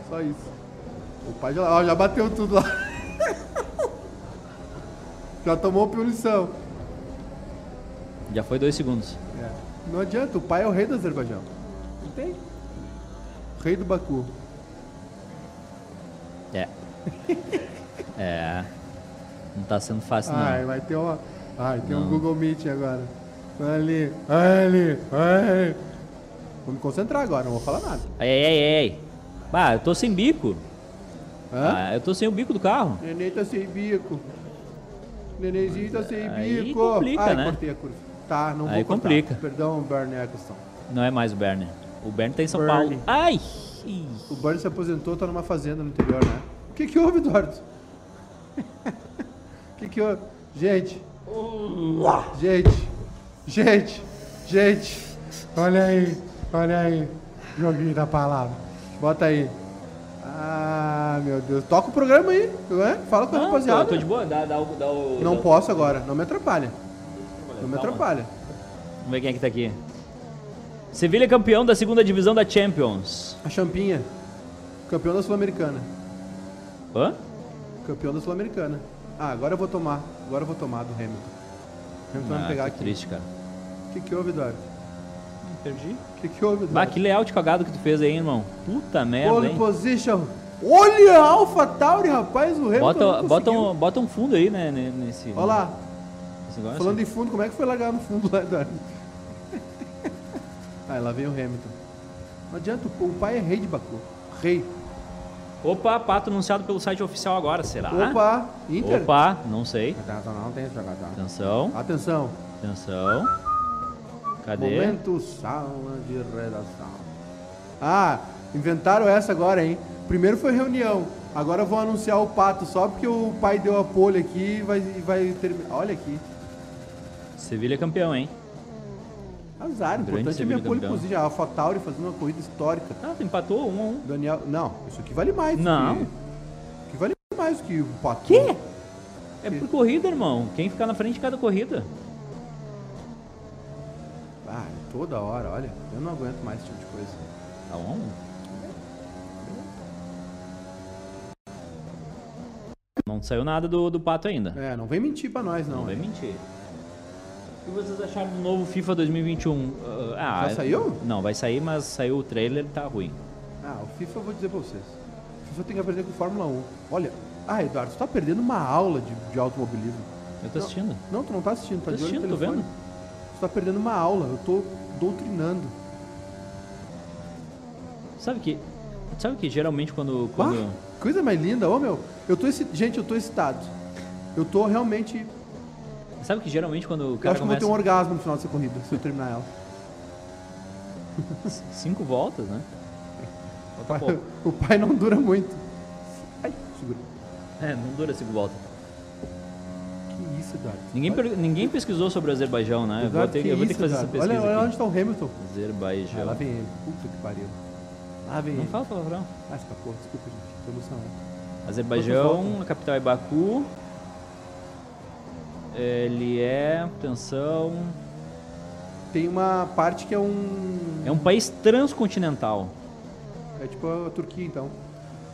Só isso. O pai já, ó, já bateu tudo lá. já tomou punição. Já foi dois segundos. É. Não adianta, o pai é o rei do Azerbaijão. Não tem? Rei do Baku. É. É. Não tá sendo fácil, Ai, não. vai ter uma. Ai, tem um Não. Google Meet agora. Ali, ali, vai. Vou me concentrar agora, não vou falar nada. Ai, ai, ai, ai. Bah, eu tô sem bico. Hã? Ah, eu tô sem o bico do carro. Neném tá sem bico. Nenenzinho tá sem Aí bico. complica, Ai, né? cortei a curva. Tá, não Aí vou cortar. complica. Perdão, Bernie Eccleston. Não é mais o Bernie. O Bernie tá em São Bernie. Paulo. Ai! O Bernie se aposentou, tá numa fazenda no interior, né? O que que houve, Eduardo? O que que houve? Gente. Gente. Gente. Gente. Olha aí. Olha aí. Joguinho da palavra. Bota aí. Ah, meu Deus. Toca o programa aí, é? Fala com a Não, tô, rapaziada. tô de boa. Dá, dá, o- dá o. Não dá- posso agora. Não me atrapalha. Não me Calma. atrapalha. Vamos ver quem é que tá aqui. Sevilha é campeão da segunda divisão da Champions. A Champinha. Campeão da Sul-Americana. Hã? Campeão da Sul-Americana. Ah, agora eu vou tomar. Agora eu vou tomar do Hamilton. O Hamilton vai me Ah, pegar que aqui. triste, cara. O que, que houve, Eduardo? Perdi. O que, que houve, Eduardo? Bah, que layout cagado que tu fez aí, irmão. Puta merda, Pole hein? position. Olha a Alpha Tauri, rapaz. O Hamilton Bota, não bota, um, bota um fundo aí, né? ne- Nesse, Olha lá. nesse. Falando em fundo, como é que foi largar no fundo lá, Eduardo? Aí, lá vem o Hamilton. Não adianta, o pai é rei de Baku. Rei. Opa, pato anunciado pelo site oficial agora, será? Opa, Inter. Opa, não sei. Atenção, não tem esse jogador. Atenção, Atenção. atenção. Cadê? Momento sala de redação. Ah, inventaram essa agora, hein? Primeiro foi reunião. Agora vão anunciar o pato só porque o pai deu a pole aqui e vai, e vai terminar. Olha aqui. Sevilha é campeão, hein? Azar, o Grande importante é minha pole position. A AlphaTauri fazendo uma corrida histórica. Ah, tu empatou um a um. Daniel. Não, isso aqui vale mais. Não. Que, isso aqui vale mais do que o pato. Quê? É por corrida, irmão. Quem ficar na frente de cada corrida. Ah, toda hora, olha. Eu não aguento mais esse tipo de coisa. Tá um a um. Não saiu nada do, do pato ainda. É, não vem mentir pra nós, não. Não vai hein? mentir. O que vocês acharam do novo FIFA 2021? Ah, Já saiu? Não, vai sair, mas saiu o trailer e tá ruim. Ah, o FIFA eu vou dizer pra vocês. O FIFA tem que aprender com Fórmula 1. Olha, ah, Eduardo, tu tá perdendo uma aula de, de automobilismo. Eu tô assistindo. Não, tu não tá assistindo, tá Tô de olho no assistindo, tô telefone. Tu tá perdendo uma aula, eu tô doutrinando. Sabe que. Sabe que geralmente quando. Ah, quando coisa mais linda, ô meu. Eu tô esse, gente, eu tô excitado. Eu tô realmente, sabe que geralmente quando o eu cara acho que eu vou ter começa. um orgasmo no final dessa corrida, se eu terminar ela. Cinco voltas, né? O pai, o pai não dura muito. Ai, segura. É, não dura cinco voltas. Que isso, Eduardo. Ninguém, per- ninguém pesquisou sobre o Azerbaijão, né? Eu vou Eduardo, ter, eu vou ter que isso, fazer essa Eduardo? pesquisa Olha, olha aqui. onde tá o Hamilton. Azerbaijão. Ah, lá vem ele. Puta que pariu. Lá vem Não ele. fala palavrão. Ah, escapou. Desculpa, gente. Tô emocionado. Azerbaijão, a capital é Baku. Ele é. Atenção. Tem uma parte que é um... É um país transcontinental. É tipo a Turquia, então.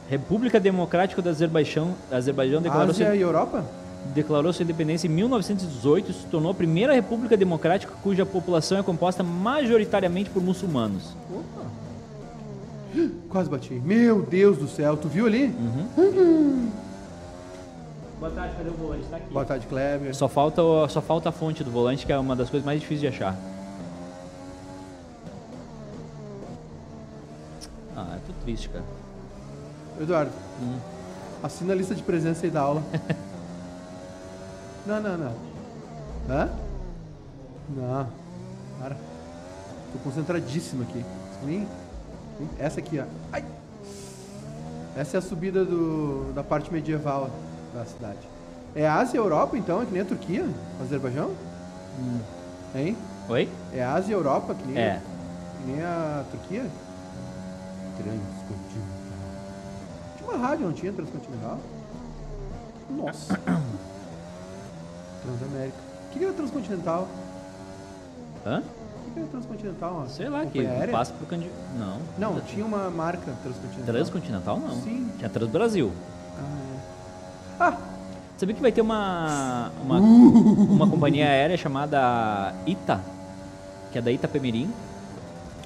República Democrática do Azerbaijão. Azerbaijão declarou, Ásia sua, e Europa? declarou sua independência em 1918 e se tornou a primeira república democrática cuja população é composta majoritariamente por muçulmanos. Opa. Quase bati. Meu Deus do céu. Tu viu ali? Boa tarde, cadê o volante? Tá aqui. Boa tarde, Kleber. Só falta, só falta a fonte do volante, que é uma das coisas mais difíceis de achar. Ah, é tudo triste, cara. Eduardo, Hum. assina a lista de presença aí da aula. não, não, não. Hã? Não. Para. Tô concentradíssimo aqui. Vem. Essa aqui, ó. Ai. Essa é a subida do, da parte medieval da cidade. É Ásia e Europa, então? É que nem a Turquia? Azerbaijão? Hein? Oi? É Ásia e Europa, que nem, É. que nem a Turquia? Transcontinental. Tinha uma rádio, não tinha Transcontinental? Nossa. Transamérica. O que era Transcontinental? Hã? O que era Transcontinental? ó? Sei lá, que aérea? passa pro Candi... Não. Não, tinha uma marca Transcontinental. Transcontinental não. Sim. Tinha Transbrasil. Ah. Ah, Sabia que vai ter uma uma, Uh! uma companhia aérea chamada Ita, que é da Itapemirim.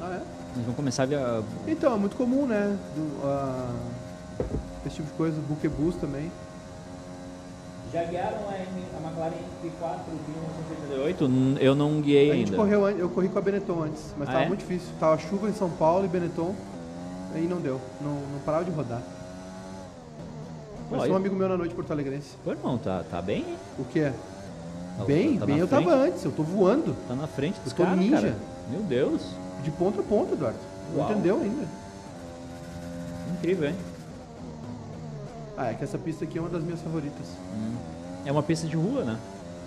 ah, é? Eles vão começar a via... Então, é muito comum, né? Do, ah, esse tipo de coisa. Buquebus também. Já guiaram a, McLaren MP4 de 1988? Eu não guiei A gente ainda. correu, eu corri com a Benetton antes, mas Ah, tava é? muito difícil. Tava chuva em São Paulo e Benetton, aí não deu. Não, não parava de rodar. Aí- um amigo meu na noite porto-alegrense. Pô, irmão, tá, tá bem, hein? O quê? Tá- bem, tá bem eu frente. tava antes, eu tô voando. Tá na frente dos Eu tô caras, ninja. cara. Meu Deus. De ponta a ponta, Eduardo. Não Uau. entendeu ainda. Incrível, hein? Ah, é que essa pista aqui é uma das minhas favoritas. Hum. É uma pista de rua, né?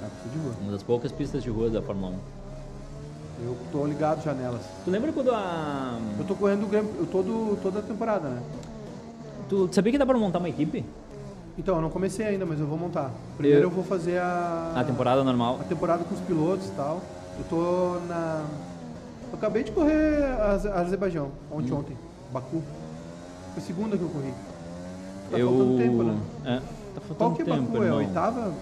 É a pista de rua. Uma das poucas pistas de rua da Fórmula 1. Eu tô ligado já nelas. Tu lembra quando a... Eu tô correndo o eu todo, toda a temporada, né? Tu sabia que dá pra montar uma equipe? Então, eu não comecei ainda, mas eu vou montar. Primeiro Eu- eu, vou fazer a... A temporada normal. a temporada com os pilotos e tal. Eu tô na. Eu acabei de correr a Aze- a Azerbaijão, ontem, Hum. ontem. Baku. Foi a segunda que eu corri. Tá eu... faltando tempo, né? É, tá faltando Qual que é tempo, Baku? É a irmão. oitava?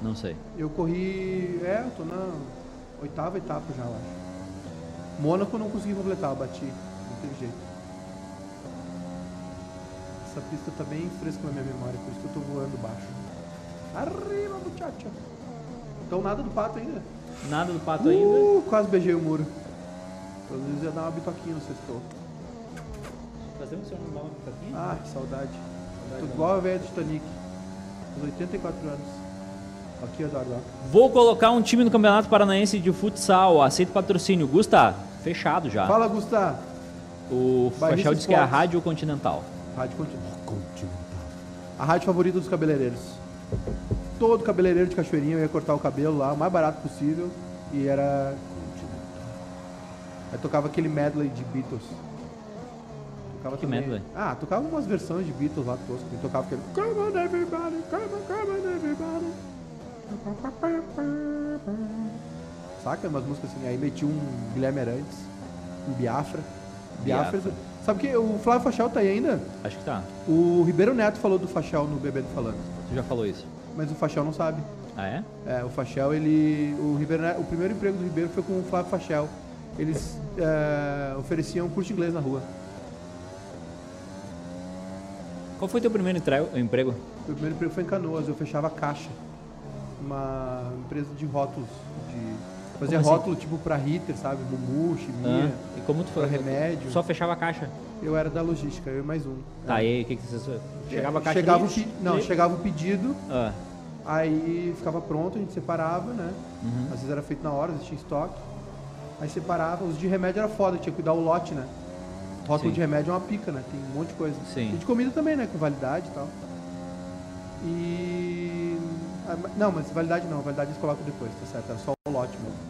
Não sei. Eu corri. É, eu tô na oitava etapa já, eu acho. Mônaco eu não consegui completar, eu bati. Não teve jeito. Essa pista tá bem fresca na minha memória, por isso que eu tô voando baixo. Arriba, muchacha! Então nada do pato ainda. Nada do pato ainda. Uh, quase beijei o muro. Pelo menos ia dar uma bitoquinha no sextou. Faz tempo que o senhor não uma pipoquinha? Ah, que saudade. Tô né? igual a velha do Titanic. Aos 84 anos. Aqui, Eduardo. Vou colocar um time no Campeonato Paranaense de Futsal. Aceito patrocínio. Gusta, fechado já. Fala, Gustavo. O Bairrista Fachel disse que é a. Rádio Continental. Rádio Continental. A rádio favorita dos cabeleireiros. Todo cabeleireiro de Cachoeirinha eu ia cortar o cabelo lá, o mais barato possível. E era. Aí tocava aquele medley de Beatles. Tocava Que medley? Ah, tocava umas versões de Beatles lá tosco. E tocava aquele. Come on everybody, come on, come on everybody. Saca? Umas músicas assim. Aí meti um Guilherme Arantes, um Biafra. Biafra. Biafra. Sabe que o Flávio Fachel tá aí ainda? Acho que tá. O Ribeiro Neto falou do Fachel no Bebendo Falando. Tu já falou isso. Mas o Fachel não sabe. Ah, é? É, o Fachel, ele. O, Ribeiro, o primeiro emprego do Ribeiro foi com o Flávio Fachel. Eles é, ofereciam curso de inglês na rua. Qual foi teu primeiro emprego? Meu primeiro emprego foi em Canoas, eu fechava caixa. Uma empresa de rótulos. De... Fazia assim? rótulo tipo pra Ritter, sabe? Mumu, Ah, Chimia. e como tu foi? remédio. Só fechava a caixa. Eu era da logística, eu e mais um. Tá, É. e aí, o que que você... Chegava a caixa Chegava pe- Não, chegava o pedido, Ah, aí ficava pronto, a gente separava, né? Uhum. Às vezes era feito na hora, às vezes tinha estoque. Aí separava. Os de remédio era foda, tinha que cuidar o lote, né? Rótulo Sim. de remédio é uma pica, né? Tem um monte de coisa. Sim. E de comida também, né? Com validade e tal. E. ah, Não, mas validade não, validade eles colocam depois, tá certo? Era só o lote mesmo.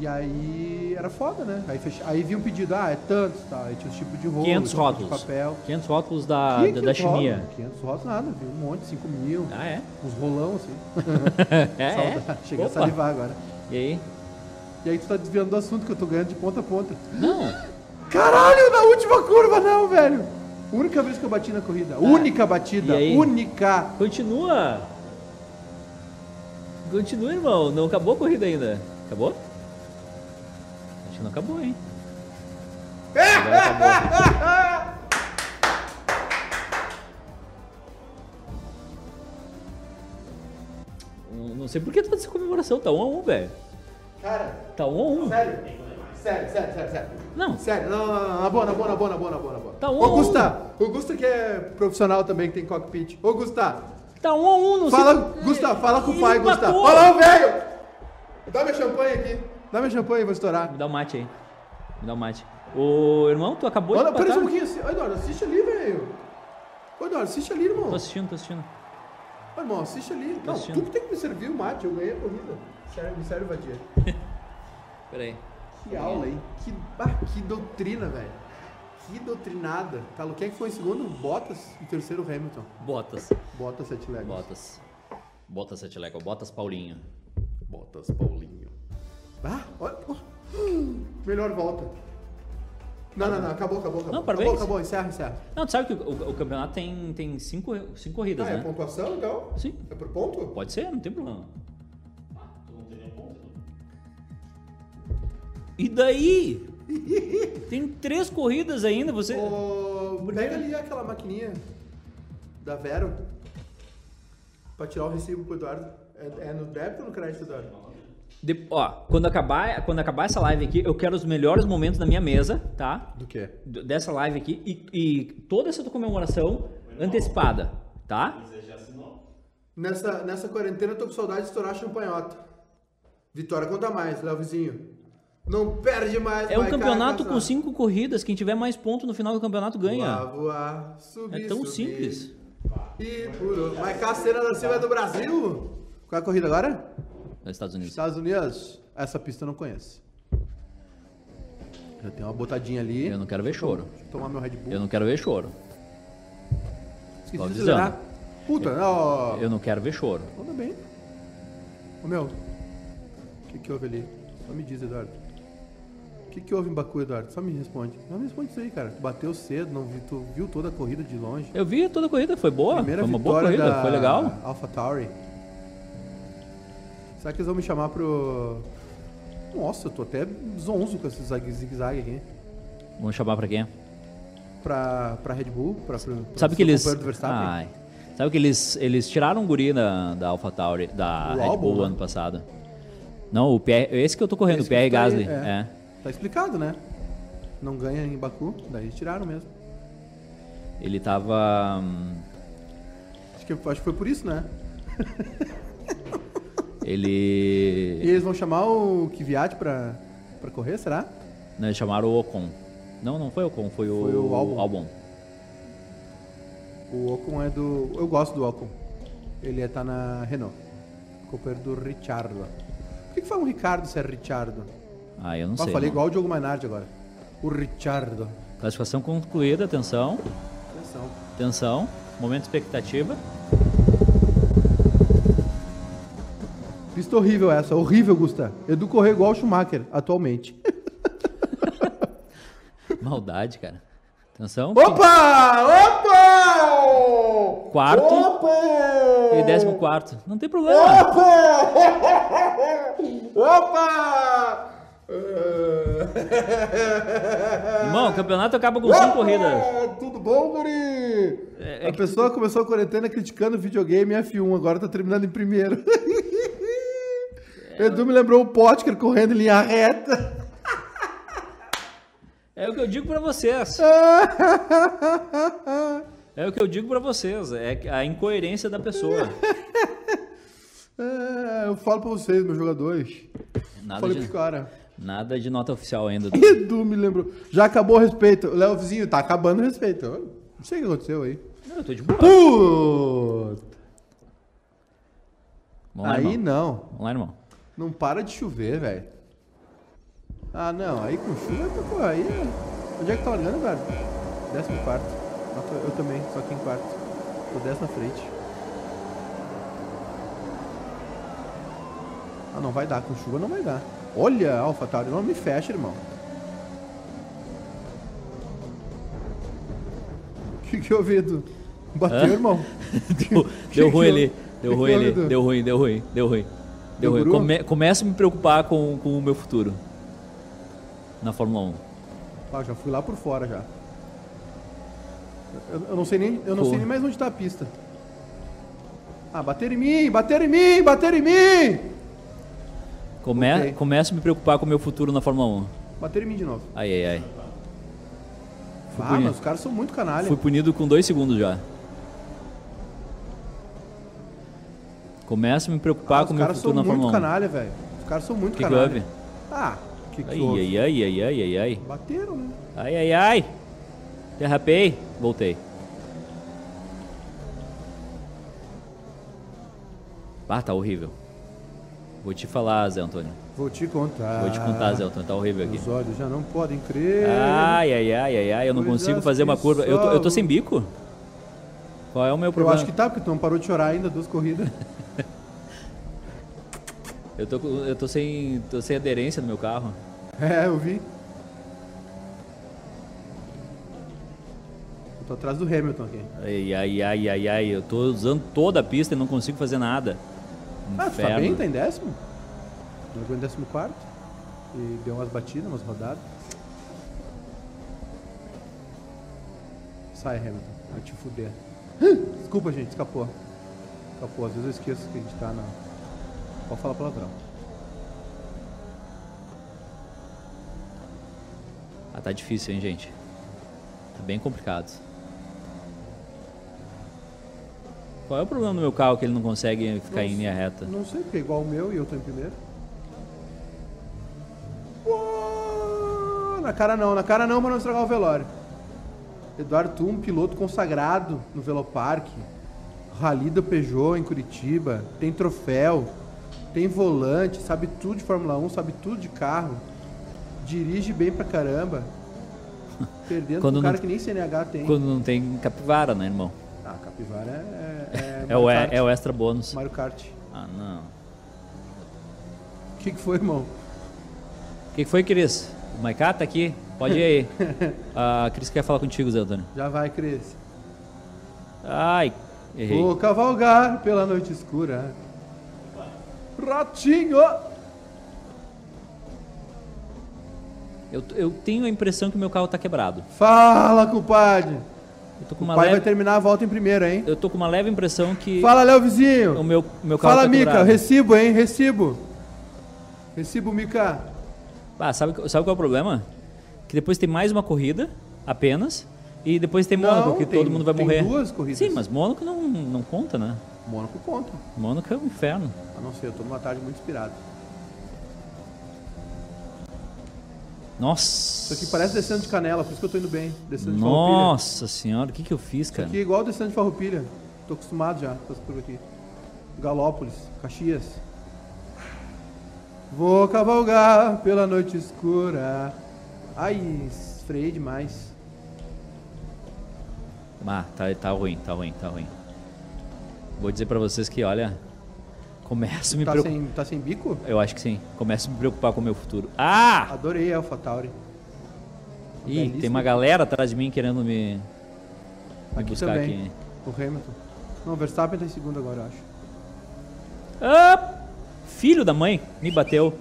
E aí era foda, né? Aí, fecha... aí vinha um pedido, ah, é tantos, tá? Aí tinha os tipos de rolo, 500 tipo rótulos. de papel. 500 rótulos da, Que da, da 500 chimia. rótulos? 500 rótulos nada, viu? Um monte, 5 mil, Ah, é? uns rolão assim. É, é. Cheguei a Opa. salivar agora. E aí? E aí tu tá desviando do assunto que eu tô ganhando de ponta a ponta. Não. Caralho, na última curva não, velho. Única vez que eu bati na corrida. Única batida. Ah. E aí? Única. Continua. Continua, irmão. Não acabou a corrida ainda. Acabou? Que não acabou, hein? Acabou. Não- Não sei por que toda essa comemoração. Tá um a um, velho. Cara, Tá um a um. sério. Sério, sério, sério, sério. Não. Sério, não, não, não, na boa, na boa, na boa, na boa, na boa, na boa. Tá um a um. Augusta, Augusta que é profissional também, que tem cockpit. Ô, Gusta, Tá um a um. Não fala, sei... Gusta, fala com o pai, Gusta. empatou. Fala, ô, velho. Dá minha champanhe aqui. Dá minha champanhe, vou estourar. Me dá um mate aí. Me dá um mate. Ô, irmão, tu acabou Olha, de pera só um empatar. pouquinho. Ô, Eduardo, assiste ali, velho. Ô, Eduardo, assiste ali, irmão. Tô assistindo, tô assistindo. Ô, irmão, assiste ali. Não, assistindo. tu que tem que me servir o mate, eu ganhei a corrida. Sério, me serve, vadia. Pera aí. Que aula, hein? Que, ah, que doutrina, velho. Que doutrinada. Tá, quem é que foi em segundo? Bottas. Em terceiro, Hamilton. Botas. Bottas, sete léguas. Botas. Botas sete Lego. Botas Paulinho. Bottas, Paulinho. Ah, olha. oh, hum, Melhor volta. Não, não, não. Acabou, acabou, acabou. Não, acabou, parabéns. acabou. Encerra, encerra. Não, tu sabe que o, o- o campeonato tem, tem cinco, cinco corridas, Ah, é né? pontuação, então? Sim. É por ponto? Pode ser, não tem problema. E daí? tem três corridas ainda, você. Ô, pega ali aquela maquininha da Vero pra tirar o recibo pro Eduardo. É, é no débito ou no crédito, Eduardo? De- ó, quando acabar, quando acabar essa live aqui, eu quero os melhores momentos da minha mesa, tá? Do quê? D- Dessa live aqui e, e toda essa tua comemoração antecipada, tá? Nessa, nessa quarentena eu tô com saudade de estourar a champanhota. Vitória conta mais, Léo Vizinho. Não perde mais, É um vai campeonato com cinco corridas. Quem tiver mais pontos no final do campeonato ganha. Voar, voar, subir, É tão subir. simples. E por... Mas Caceira da Silva é do Brasil? Qual é a corrida agora? Nos Estados Unidos. Estados Unidos. Essa pista eu não conheço. Já tem uma botadinha ali. Eu não quero ver choro. Deixa eu tomar meu Red Bull. Eu não quero ver choro. Esqueci tô. Puta, ó. Eu não quero ver choro. Anda bem. Ô meu, o que, que houve ali? Só me diz, Eduardo. O que, que houve em Baku, Eduardo? Só me responde. Não me responde isso aí, cara. Tu bateu cedo, não vi, tu viu toda a corrida de longe. Eu vi toda a corrida, foi boa. Primeira foi uma boa vitória corrida, da foi legal. Alpha Tauri. Será que eles vão me chamar pro. Nossa, eu tô até zonzo com esse zag- zigue-zague aqui. Vamos chamar pra quem? Pra, pra Red Bull, pra, pra, Sabe que eles. Ai. Sabe que eles, eles tiraram o guri da, da AlphaTauri, da O Red Bull né? ano passado. Não, o Pierre, esse que eu tô correndo, Esse o Pierre tá Gasly. é. é. Tá explicado, né? Não ganha em Baku, daí eles tiraram mesmo. Ele tava. hum, Acho que, acho que foi por isso, né? E Ele. eles vão chamar o Kvyat pra, pra correr, será? Não, eles chamaram o Ocon. Não, não foi o Ocon, foi o, Foi o Albon. Albon. O Ocon é do... Eu gosto do Ocon. Ele é, tá na Renault. Companheiro do Richardo. Por que, que fala um Ricardo se é Richardo? Ah, eu não Ah, sei. falei não. igual o Diogo Mainardi agora. O Richardo. Classificação concluída, atenção. Atenção. Atenção. Momento de expectativa. Pista horrível essa, horrível, Gusta. Edu correu igual o Schumacher, atualmente. Maldade, cara. Atenção. Opa! Opa! quarto Opa! e décimo quarto. Não tem problema. Opa! Opa! Irmão, o campeonato acaba com cinco corridas. Tudo bom, guri? É- é a que- pessoa começou a quarentena criticando o videogame F1, agora tá terminando em primeiro. Edu me lembrou o Potker correndo em linha reta. É o que eu digo pra vocês. É o que eu digo pra vocês. É a incoerência da pessoa. É, eu falo pra vocês, meus jogadores. Nada Falei de, pros caras. nada de nota oficial ainda. Edu me lembrou. Já acabou o respeito. Léo Vizinho, tá acabando o respeito. Eu Não sei o que aconteceu aí. Não, eu tô de boa. Puta! Vamos lá, Aí irmão. não. Vamos lá, irmão. Não para de chover, velho. Ah, não. Aí com chuva, tá, pô, aí... Onde é que tá largando, velho? Décimo quarto. Eu também, só que em quarto. Tô dez na frente. Ah, não vai dar. Com chuva não vai dar. Olha, AlphaTauri, não me fecha, irmão. O que que eu vi, Edu? Bateu, Hã? irmão? Deu, deu ruim que ali. eu- Deu que ruim que eu ali. Deu ruim, deu ruim, deu ruim. Deu guru? Come, começo a me preocupar com, com o meu futuro. Na Fórmula 1. Ah, já fui lá por fora já. Eu, eu não sei nem, eu não Pô. sei nem mais onde tá a pista. Ah, bateram em mim, bateram em mim, bateram em mim! Come, Ok. Começo a me preocupar com o meu futuro na Fórmula 1. Bateram em mim de novo. Ai, ai, ai. Fui Ah, punido. mas os caras são muito canalha. Fui punido com dois segundos já. Começo a me preocupar Ah, com o os meu caras futuro são na muito Fórmula 1. canalha, velho. Os caras são muito O que, que canalha. houve? Ah, que que Ai, houve? ai, ai, ai, ai, ai, ai. Bateram, né? Ai, ai, ai. Derrapei. Voltei. Ah, tá horrível. Vou te falar, Zé Antônio. Vou te contar. Vou te contar, Zé Antônio. Tá horrível aqui. Os olhos já não podem crer. Ai, ai, ai, ai, ai. Eu não Coisas consigo fazer uma curva. Eu tô, eu tô sem bico? Qual é o meu eu problema? acho que tá, porque tu não parou de chorar ainda, duas corridas. Eu tô, eu tô sem, tô sem aderência no meu carro. É, eu vi. Eu tô atrás do Hamilton aqui. Ai, ai, ai, ai, ai. Eu tô usando toda a pista e não consigo fazer nada. Ah, tu tá bem? Tá em décimo? Largou em décimo quarto. E deu umas batidas, umas rodadas. Sai, Hamilton. Vai te fuder. Desculpa, gente. Escapou. Escapou. Às vezes eu esqueço que a gente tá na... Pode falar palavrão. Ah, tá difícil, hein, gente? Tá bem complicado. Qual é o problema do meu carro que ele não consegue ficar em Não linha reta? Não sei, porque é igual o meu e eu tô em primeiro. Uou, Na cara não, na cara não, pra não estragar o velório. Eduardo um piloto consagrado no Velopark. Rally do Peugeot em Curitiba. Tem troféu. Tem volante, sabe tudo de Fórmula 1, sabe tudo de carro. Dirige bem pra caramba. Perdendo Quando não- cara que nem CNH tem. Quando não tem capivara, né, irmão? Ah, capivara é. É, É o, é, Kart. é o extra bônus. Mario Kart. Ah, não. O que, que foi, irmão? O que, que foi, Cris? O Maiká tá aqui? Pode ir aí. A Cris quer falar contigo, Zé Antônio. Já vai, Cris. Ai, errei. Vou cavalgar pela noite escura. Ratinho! Eu, eu tenho a impressão que o meu carro tá quebrado. Fala, compadre! Eu tô com O uma pai vai leve, terminar a volta em primeiro, hein? eu tô com uma leve impressão que Fala, Léo o Vizinho! meu, meu carro Fala, tá Mica! quebrado. Recibo, hein? Recibo! Recibo, Mica! Ah, sabe, sabe qual é o problema? Que depois tem mais uma corrida, apenas, e depois tem Mônaco, Não, que tem- todo mundo vai tem morrer. duas corridas. Sim, mas Mônaco não, não conta, né? Mônaco conta. Mônaco é um inferno. Não ser, eu tô numa tarde muito inspirado. Nossa. Isso aqui parece descendo de canela, por isso que eu tô indo bem. Descendo de farroupilha. Nossa senhora, o que, que eu fiz, Isso cara? aqui é igual descendo de farroupilha. Tô acostumado já com essa curva aqui. Galópolis, Caxias. Vou cavalgar pela noite escura. Ai, freiei demais. Ah, tá, tá ruim, tá ruim, tá ruim. Vou dizer pra vocês que, olha, começo a me Tá preocupar. sem, tá sem bico? Eu acho que sim. Começo a me preocupar com o meu futuro. Ah! Adorei a AlphaTauri. Ih, belíssimo. tem uma galera atrás de mim querendo me, me Aqui buscar também. aqui. O Hamilton. Não, Verstappen tá em segundo agora, eu acho. Ah, filho da mãe, me bateu.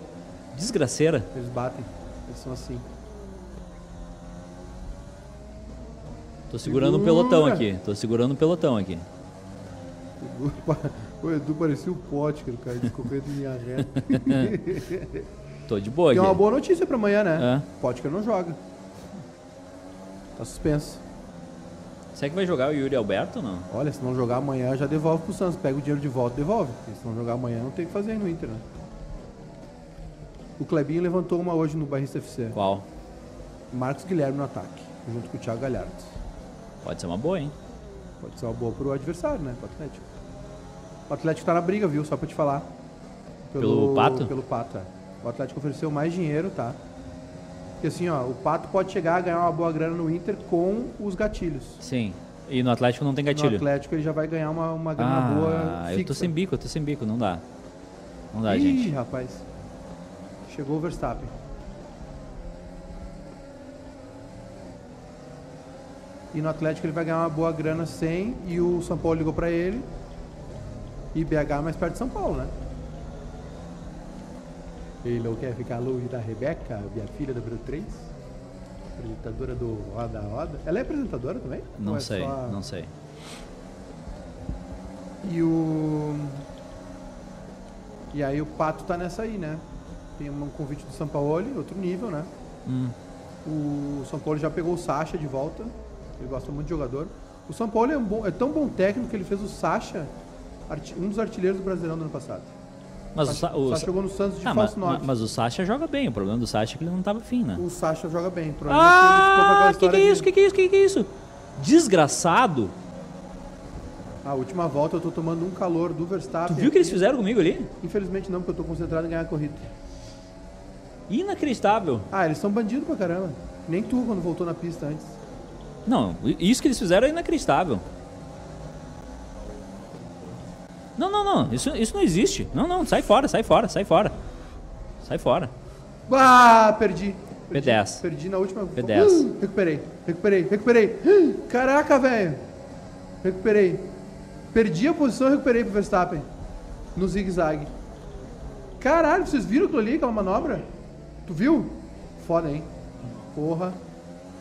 Desgraceira. Eles batem. Eles são assim. Tô segurando um Segura. pelotão aqui. Tô segurando um pelotão aqui. O Edu- O Edu parecia o pote, cara, em linha reta. Tô de boa Tem aqui. uma boa notícia pra amanhã, né? É. Potker não joga. Tá suspenso. Será que vai jogar o Yuri Alberto ou não? Olha, se não jogar amanhã, já devolve pro Santos. Pega o dinheiro de volta e devolve. Porque se não jogar amanhã, não tem o que fazer no Inter, né? O Clebinho levantou uma hoje no Barrista FC. Qual? Marcos Guilherme no ataque, junto com o Thiago Galhardo. Pode ser uma boa, hein? Pode ser uma boa pro adversário, né? Pro Atlético. O Atlético tá na briga, viu? Só pra te falar. Pelo Pato? Pelo Pato, é. O Atlético ofereceu mais dinheiro, tá? Porque assim, ó, o Pato pode chegar a ganhar uma boa grana no Inter com os gatilhos. Sim. E no Atlético não tem No gatilho. Atlético ele já vai ganhar uma, uma grana boa Ah, eu tô sem bico, eu tô sem bico, não dá. Não dá, Ih, gente. rapaz. Chegou o Verstappen. E no Atlético ele vai ganhar uma boa grana sem e o São Paulo ligou pra ele. E BH é mais perto de São Paulo, né? Ele não quer ficar longe da Rebeca, minha filha número 3? Apresentadora do Roda Roda. Ela é apresentadora também? Não é sei, só- não sei. E o. E aí o Pato tá nessa aí, né? Tem um convite do São Paulo, outro nível, né? Hum. O São Paulo já pegou o Sacha de volta. Ele gosta muito de jogador. O São Paulo é, um bom- é tão bom técnico que ele fez o Sacha um dos artilheiros do Brasileirão do ano passado. Mas o, Sacha, Sa- o, Sacha jogou no Santos de Ah, mas, falso norte. mas o Sacha joga bem. O problema do Sacha é que ele não tava afim, né? O Sacha joga bem. Aquela Ah, que que é de- isso? Que que é isso? Que que é isso? Desgraçado. A última volta eu tô tomando um calor do Verstappen. Tu viu o que eles fizeram comigo ali? Infelizmente não, porque eu tô concentrado em ganhar a corrida. Inacreditável. Ah, eles são bandidos pra caramba. Nem tu quando voltou na pista antes. Não, isso que eles fizeram é inacreditável. Não, não, não. Isso, isso não existe. Não, não. Sai fora, sai fora, sai fora. Sai fora. Ah, perdi. Perdi, P10. Perdi na última. P10. Uh, recuperei, recuperei, recuperei. Uh, Caraca, velho. Recuperei. Perdi a posição e recuperei pro Verstappen. No zigue-zague. Caralho, vocês viram aquilo ali, aquela manobra? Tu viu? Foda, hein? Porra.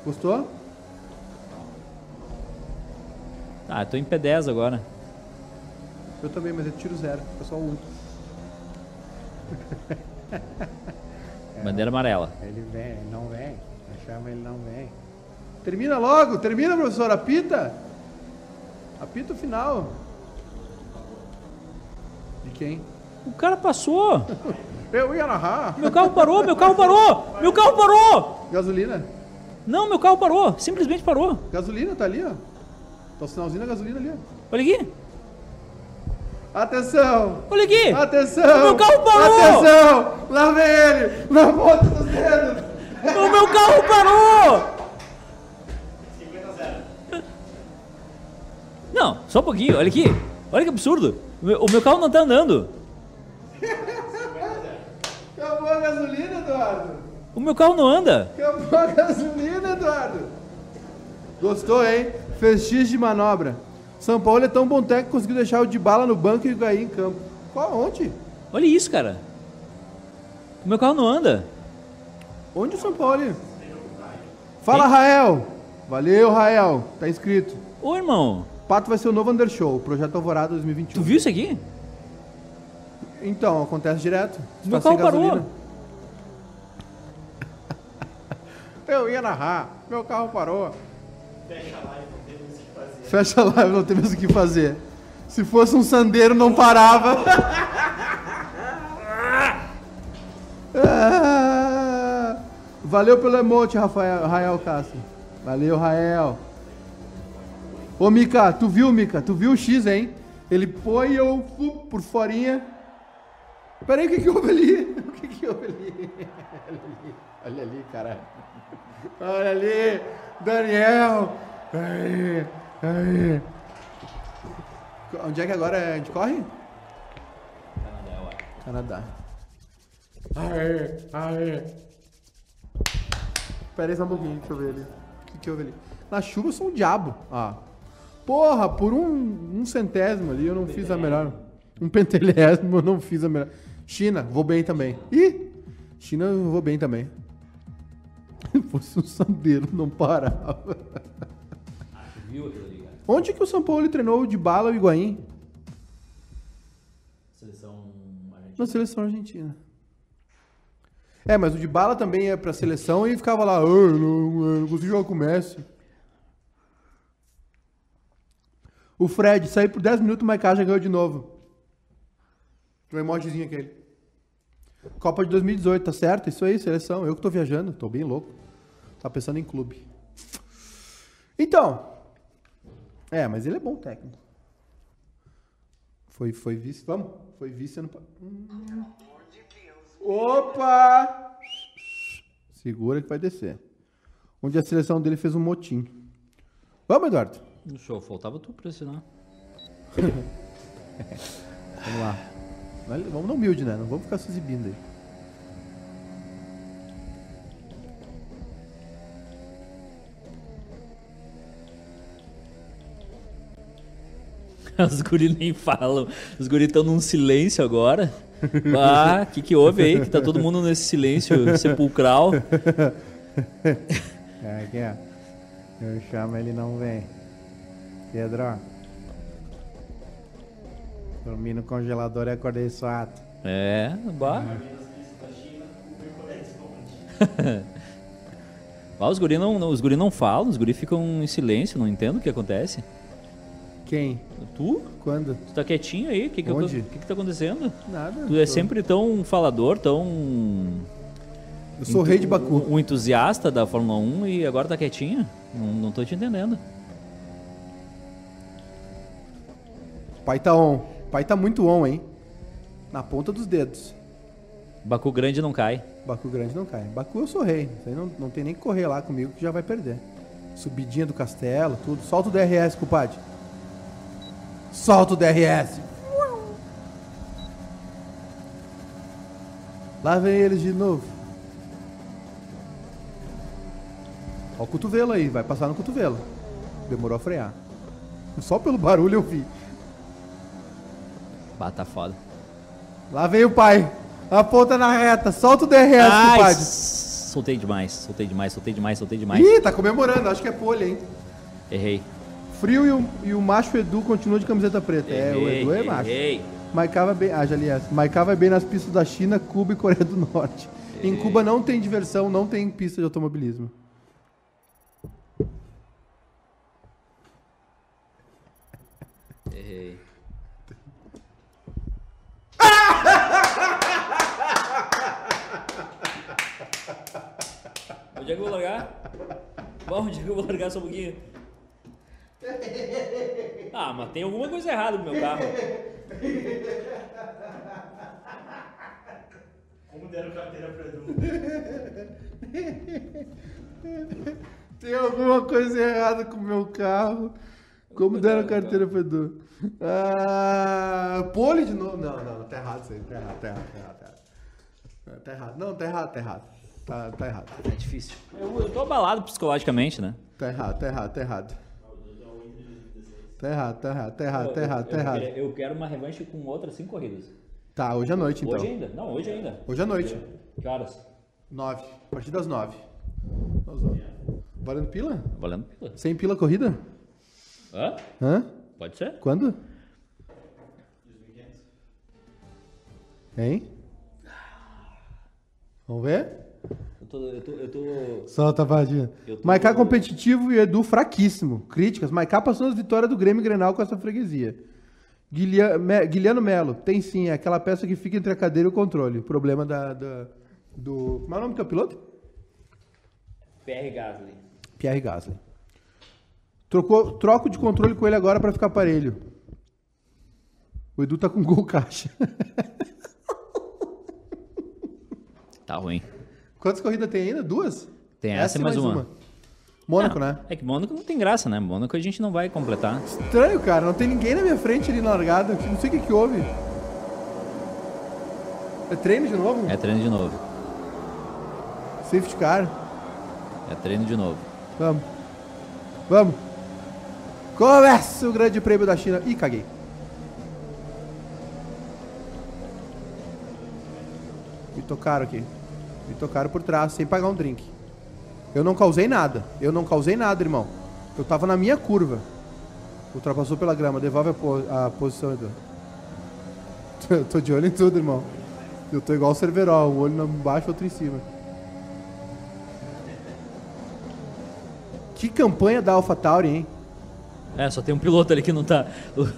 Gostou? Ah, eu tô em P10 agora. Eu também, mas é tiro zero. É só um. Bandeira amarela. Ele vem, ele não vem. Chama ele não vem. Termina logo, termina, professor. Apita. Apita o final. De quem? O cara passou. Eu ia narrar. Meu carro parou, meu carro parou. Meu carro parou. Gasolina. Não, meu carro parou. Simplesmente parou. Gasolina, tá ali, ó. Tá o sinalzinho da gasolina ali, ó. Olha aqui. Atenção! Olha aqui. Atenção! Meu carro parou! Atenção! Lá vem ele! Na ponta dos dedos! O meu carro parou. Não, só um pouquinho. Olha aqui. Olha que absurdo. O meu, o meu carro não tá andando. Acabou a gasolina, Eduardo! O meu carro não anda. Acabou a gasolina, Eduardo! Gostou, hein? Fez X de manobra. São Paulo é tão bom técnico que conseguiu deixar o de bala no banco e o Gaí em campo. Qual? Onde? Olha isso, cara. O meu carro não anda. Onde o São Paulo? Fala, Rael! Valeu, Rael. Tá inscrito. Ô, irmão. Pato vai ser o novo Undershow, projeto Alvorada 2021. Tu viu isso aqui? Então, acontece direto. Meu carro parou. gasolina. Eu ia narrar, meu carro parou. Fecha a live, não temos o que fazer. Se fosse um sandeiro, não parava. Ah, Valeu pelo emote, Rafael, Rael Castro. Valeu, Rael. Ô, Mika, tu viu, Mika? Tu viu o X, hein? Ele põe eu por forinha. Peraí, o que que houve ali? O que que houve ali? Olha ali, olha ali, caralho. Olha ali, Daniel. Aí. Onde é que agora a gente corre? Canadá. Aê, aê. Pera aí só um pouquinho, deixa eu ver ali. O que, que houve ali? Na chuva eu sou um diabo. Ó. Porra, por um, um centésimo ali eu não fiz a melhor. Um pentelésimo eu não fiz a melhor. China, vou bem também. Ih! China, eu vou bem também. Se fosse um sandeiro, não parava. Viu aquilo ali, cara? Onde que o São Paulo treinou de bala o Higuaín? Seleção argentina. Na seleção argentina. É, mas o de bala também é pra seleção e ficava lá, "Ah, eu não, eu não consigo jogar com o Messi. O Fred saiu por 10 minutos, o Maiká já ganhou de novo. O emojizinho aquele. Copa de 2018, tá certo? Isso aí, seleção. Eu que tô viajando, tô bem louco. Tá pensando em clube. Então. É, mas ele é bom técnico. Foi, foi vice. Vamos? Foi vice ano pa- Opa! Segura que vai descer. Onde a seleção dele fez um motim. Vamos, Eduardo? No show, faltava tu pra assinar. Vamos lá. Vamos no humilde, né? Não vamos ficar se exibindo aí. Os guri nem falam. Os guri estão num silêncio agora. Ah, o que, que houve aí? Que tá todo mundo nesse silêncio sepulcral. É, aqui, ó. Eu chamo, ele não vem. Pedro. Dormi no congelador e acordei suado. É, bah. Ah, os guri não, não- os guri não falam, os guri ficam em silêncio, não entendo o que acontece. Quem? Tu? Quando? Tu tá quietinho aí? O que, que, o Onde? que, que tá acontecendo? Nada. Tu é Tô- sempre tão falador, tão. Eu sou o rei de Baku. Um, entusiasta da Fórmula 1 e agora tá quietinho? Não, não tô te entendendo. Pai tá on. Pai tá muito on, hein? Na ponta dos dedos. Baku grande não cai. Baku grande não cai. Baku eu sou rei. Isso aí não, não tem nem que correr lá comigo que já vai perder. Subidinha do castelo, tudo. Solta o DRS, compadre. Solta o DRS. Lá vem eles de novo. Ó o cotovelo aí, vai passar no cotovelo. Demorou a frear. Só pelo barulho eu vi. Bah, tá foda. Lá vem o pai. Aponta na reta. Solta o DRS, compadre. soltei demais, soltei demais, soltei demais, soltei demais. Ih, tá comemorando. Acho que é pole, hein? Errei. Frio e o, e o macho Edu continua de camiseta preta. É, o Errei, Edu é macho. errei. Maiká vai bem. Ah, essa. Maiká vai bem nas pistas da China, Cuba e Coreia do Norte. Em Cuba não tem diversão, não tem pista de automobilismo. Errei. Onde é que eu vou largar? Bom, onde é que eu vou largar só um pouquinho? Ah, mas tem alguma coisa errada no meu carro. Como deram carteira pro Edu? Tem alguma coisa errada com o meu carro. Como deram carteira pro Edu? Ah, pole de novo. Não, não, tá errado isso aí. Tá errado, tá errado, tá errado. Tá errado. Tá errado. Não, tá errado, tá errado. Tá, tá errado. É difícil. Eu, eu tô abalado psicologicamente, né? Tá errado, tá errado, tá errado. Tá errado, tá errado, tá errado, tá errado, tá eu, errado. Eu, eu quero uma revanche com outras cinco corridas. Tá, hoje à noite então. Hoje ainda? Não, hoje ainda. Hoje à noite. Que horas? Nove. A partir das nove. Às nove. Valendo pila? Valendo pila. Sem pila corrida? Hã? Hã? Pode ser? Quando? Hein? Vamos ver? Eu tô. Eu tô, eu tô... Solta a vadinha. Maiká competitivo e Edu fraquíssimo. Críticas. Maiká passou as vitórias do Grêmio e Grenal com essa freguesia. Guilherme Melo. Tem sim, é aquela peça que fica entre a cadeira e o controle. O problema da, da- do... Como é o nome do teu piloto? PR Gasly. Pierre Gasly. Trocou, troco de controle com ele agora pra ficar parelho. O Edu tá com gol caixa. Tá ruim. Quantas corridas tem ainda? Duas? Tem essa e mais uma. Mônaco, Não, né? É que Mônaco não tem graça, né? Mônaco a gente não vai completar. Estranho, cara. Não tem ninguém na minha frente ali na largada. Não sei o que que houve. É treino de novo? É treino de novo. Safety car. É treino de novo. Vamos. Vamos. Começa o grande prêmio da China. Ih, caguei. Me tocaram aqui. Me tocaram por trás, sem pagar um drink. Eu não causei nada. Eu não causei nada, irmão. Eu tava na minha curva. Ultrapassou pela grama. Devolve a, po- a posição, Edu. Eu tô de olho em tudo, irmão. Eu tô igual o Cerveró. Um olho embaixo, outro em cima. Que campanha da AlphaTauri, hein? É, só tem um piloto ali que não tá.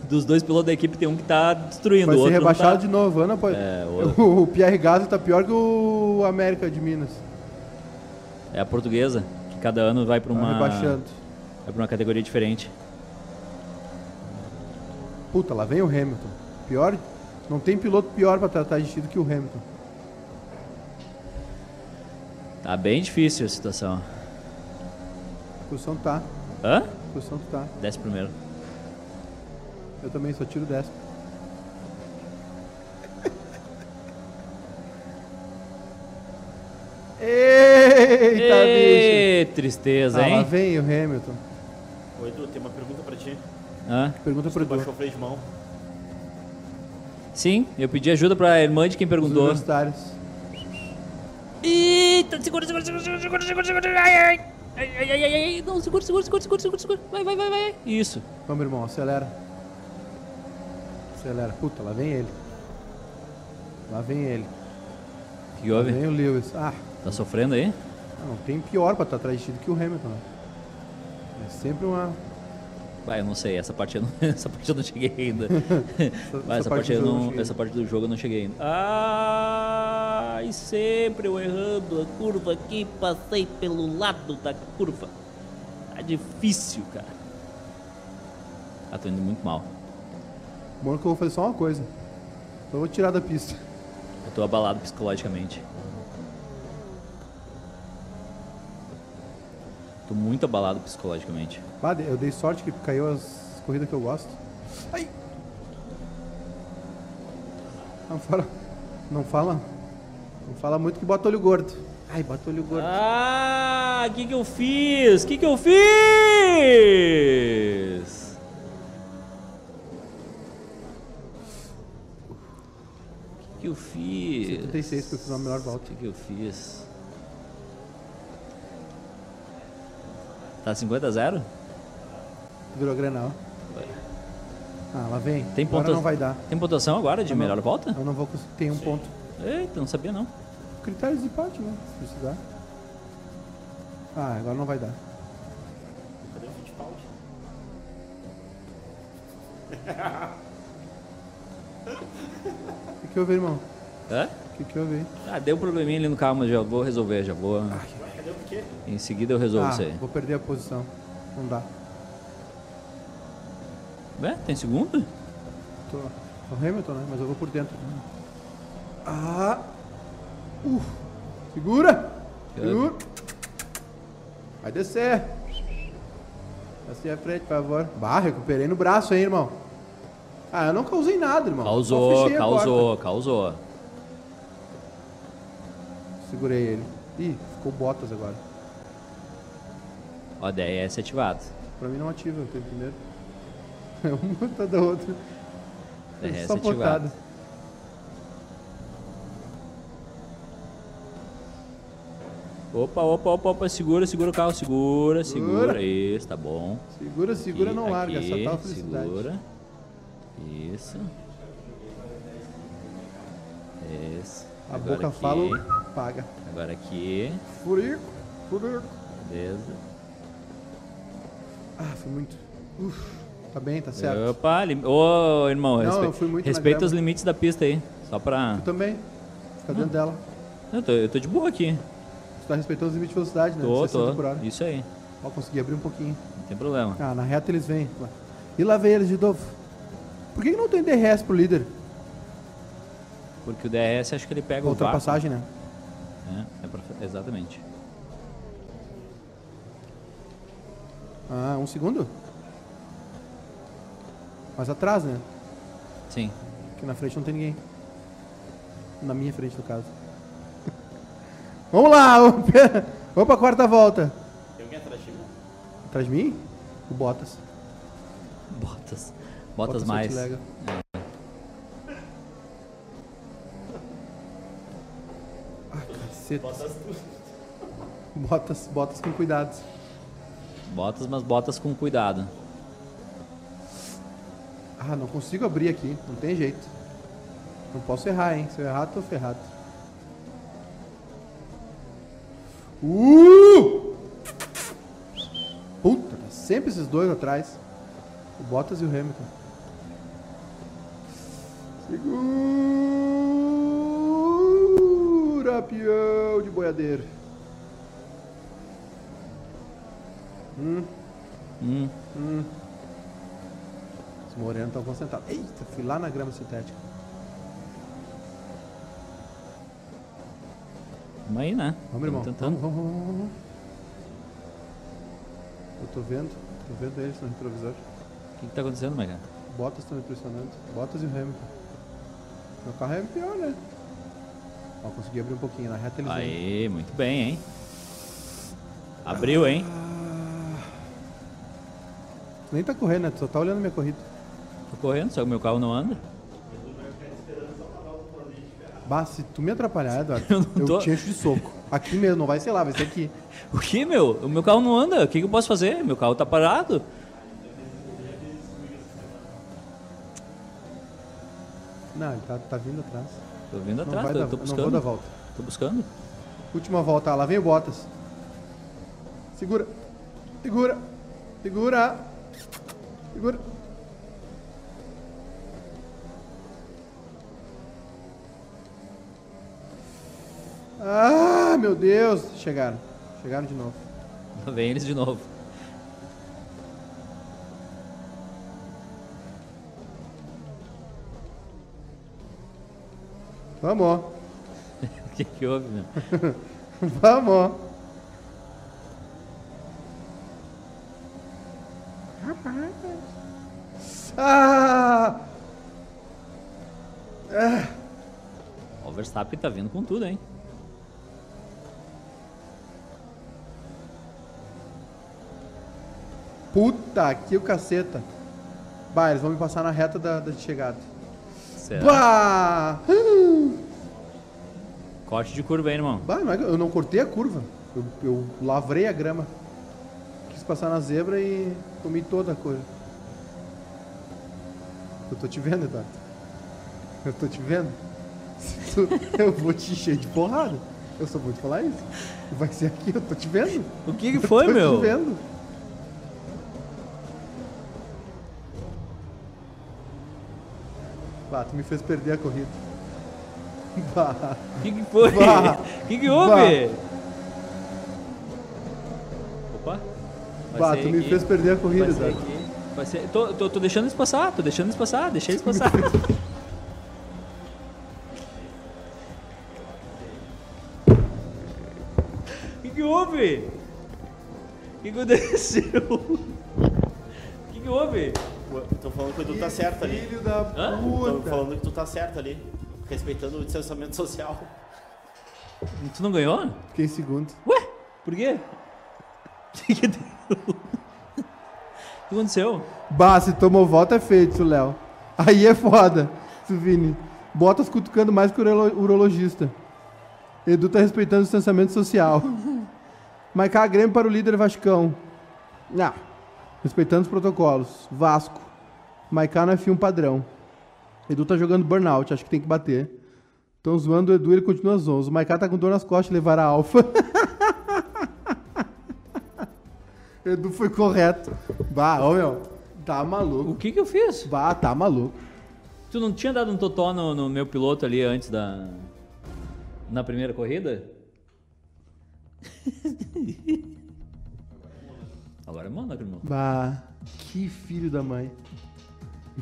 Dos dois pilotos da equipe, tem um que tá destruindo. Vai o ser outro rebaixado tá. de novo. Ana, pode... É, o... o Pierre Gasly tá pior que o América de Minas. É a portuguesa, que cada ano vai pra Tá uma. rebaixando. Vai pra uma categoria diferente. Puta, lá vem o Hamilton. Pior... Não tem piloto pior pra tratar de ti do que o Hamilton. Tá bem difícil a situação. A posição tá. Hã? Posição tu tá. Desce primeiro. Eu também só tiro 10. Eita, bicho! Ê, tristeza, Ah, lá hein? vem o Hamilton. Ô Edu, tem uma pergunta pra ti. Hã? Pergunta pro Edu. baixou o freio de mão. Sim, eu pedi ajuda pra irmã de quem Os perguntou. universitários. Eita, segura, segura, segura, segura, segura, segura, segura. Ai, ai, ai, ai, ai, ai, ai. Não, segura, segura, segura, segura, segura, segura. Vai, vai, vai, vai. Isso. Vamos, irmão, acelera. Acelera. Puta, lá vem ele. Lá vem ele. O que Lá houve? vem o Lewis. Ah, Tá sofrendo aí? não tem pior pra estar atrás de ti do que o Hamilton. né? É sempre uma. Vai, eu não sei, essa parte eu não, essa parte eu não cheguei ainda. Vai, essa, parte parte eu não, essa parte do jogo eu não cheguei ainda. Sempre eu errando a curva aqui, passei pelo lado da curva. Tá difícil, cara. Ah, tô indo muito mal. Bom que eu vou fazer só uma coisa. Só vou tirar da pista. Eu tô abalado psicologicamente. Tô muito abalado psicologicamente. Ah, eu dei sorte que caiu as corridas que eu gosto. Ai! Não fala. Não fala. Não fala muito que bota olho gordo. Ai, bota olho gordo. Ah, o que que eu fiz? O que que eu fiz? O que que eu fiz? 76 que eu fiz uma melhor volta. O que que eu fiz? Tá 50 a 0? Virou Grenal. Ah, lá vem. Tem Agora pontua- não vai dar. Tem pontuação agora de não- melhor volta? Eu não vou conseguir. Tem um ponto. Eita, não sabia não. Critérios de empate, né? Se precisar. Ah, agora não vai dar. Cadê o Fittipaldi? O que, que houve, irmão? Hã? O que, que houve? Ah, deu um probleminha ali no carro, mas já vou resolver, já vou. Cadê o quê? Em seguida eu resolvo Ah, isso aí. vou perder a posição. Não dá. É, tem segundo? Tô... É o Hamilton, né? Mas eu vou por dentro. Ah! Uh! Segura! Segura! Vai descer! Assim à frente, por favor. Bah, recuperei no braço, hein, irmão? Ah, eu não causei nada, irmão. Causou, causou, causou. Segurei ele. Ih, ficou botas agora. Ó, DRS ativado. Pra mim não ativa, eu tenho primeiro. É uma tá da outra. DRS Só ativado. botada. Opa, opa, opa, opa, segura, segura o carro, segura, segura. Segura. Isso, tá bom. Segura, segura, Aqui, não larga. aqui, Essa tal felicidade. Segura. Isso. Isso. A Agora boca aqui. fala, paga. Agora aqui. Furico, furico. Beleza. Ah, foi muito. Uf, tá bem, tá certo. Opa, lim... Ô, irmão, Não, respe- eu fui muito respeita os limites da pista aí. Só pra. Tu também. Fica dentro dela. Eu tô, eu tô de boa aqui. Tu tá respeitando os limites de velocidade, né? Tô, 60 tô. por hora. Isso aí. Ó, consegui abrir um pouquinho. Não tem problema. Ah, na reta eles vêm. E lá vem eles de novo. Por que, que não tem DRS pro líder? Porque o DRS acho que ele pega o Ultrapassagem, né? É, é pra- Exatamente. Ah, um segundo? Mais atrás, né? Sim. Porque na frente não tem ninguém. Na minha frente, no caso. Vamos lá! Vamos pra- vamos pra quarta volta. Tem alguém atrás de mim? Atrás de mim? O Bottas. Botas. Botas Bottas mais. Sortilega. Ah, caceta. Botas tudo. Botas, botas com cuidado. Botas, mas botas com cuidado. Ah, não consigo abrir aqui. Não tem jeito. Não posso errar, hein? Se eu errar, tô ferrado. Uh! Puta, tá sempre esses dois atrás. O Bottas e o Hamilton. Segura, peão de boiadeiro. Hum, Hum. hum. Os morenos estão concentrados. Eita, fui lá na grama sintética. Vamos aí, né? Vamos, irmão. Tamo Vamos, tentando. vamos, vamos, vamos. Eu tô vendo, tô vendo eles no retrovisor. O que, que tá acontecendo, Mega? Bottas estão me impressionando. Bottas e o Hamilton. Meu carro é pior, né? Ó, consegui abrir um pouquinho. Na reta eles vêm. Aí, muito bem, hein? Abriu, hein? Tu nem tá correndo, né? Tu só tá olhando minha corrida. Tô correndo, só que meu carro não anda. Bah, se tu me atrapalhar, Eduardo, Eu eu, não tô- te encho de soco. Aqui mesmo, não vai ser lá, vai ser aqui. O que, meu? O meu carro não anda. O que, que eu posso fazer? Meu carro tá parado. Não, ele tá, tá vindo atrás. Tô vindo atrás, tô, dar, tô não vou buscando. dar volta. Tô buscando. Última volta, ah, lá vem o Bottas. Segura. Segura. Segura. Segura. Ah, meu Deus. Chegaram. Chegaram de novo. Vem eles de novo. Vamos. O que que houve, meu? Vamos. Ah! O Verstappen tá vindo com tudo, hein? Puta que o caceta. Bah, eles vão me passar na reta da, da chegada. Será? Bah! Corte de curva aí, irmão. Bah, é eu não cortei a curva. Eu, eu lavrei a grama. Quis passar na zebra e comi toda a coisa. Eu tô te vendo, Eduardo. Eu tô te vendo. Tu- eu vou te encher de porrada. Eu só vou te falar isso. Vai ser aqui, eu tô te vendo. O que que Eu foi, tô meu? te vendo. Bah, tu me fez perder a corrida. Bah. O que que foi? O que que houve? Opa. Bah, tu me aqui. fez perder a corrida, aqui. Passei- Tô, tô, tô deixando eles passar, tô deixando eles passar, deixa eles passar. O que que houve? O que aconteceu? Tá certo ali. Filho da Hã? Tô puta. falando que tu tá certo ali. Respeitando o distanciamento social. Tu não ganhou? Fiquei em segundo. Ué? Por quê? O que que deu? O que aconteceu? Bah, se tomou volta é feito, Léo. Aí é foda, Vini. Botas cutucando mais que o urolo- urologista. Edu tá respeitando o distanciamento social. Marcar Grêmio para o líder Vascão. Ah, respeitando os protocolos. Vasco. Maiká não é filme padrão. Edu tá jogando burnout, acho que tem que bater. Estão zoando o Edu, ele continua zonzo. O Maiká tá com dor nas costas levar a alfa. Edu foi correto. Bah, ô meu, tá O maluco. que que eu fiz? Bah, tá maluco. Tu não tinha dado um totó no, no meu piloto ali antes da. Na primeira corrida? Agora é Mônaco, irmão. Bah, que filho da mãe.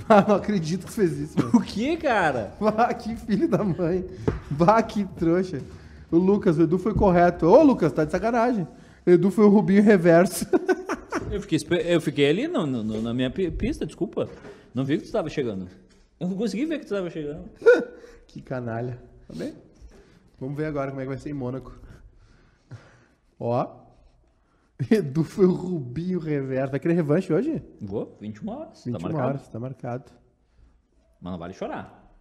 Bah, não acredito que fez isso, mano. O que, cara? Bah, que filho da mãe. Bah, que trouxa. O Lucas, o Edu foi correto. Ô, Lucas, tá de sacanagem. O Edu foi o Rubinho reverso. Eu fiquei, eu fiquei ali no- no- na minha pi- pista, desculpa. Não vi que tu estava chegando. Eu não consegui ver que tu estava chegando. que canalha. Tá bem? Vamos ver agora como é que vai ser em Mônaco. Ó. Edu foi o Rubinho Reverso. Vai querer revanche hoje? Vou, 21 horas. 21 tá marcado. horas, tá marcado. Mas não vale chorar.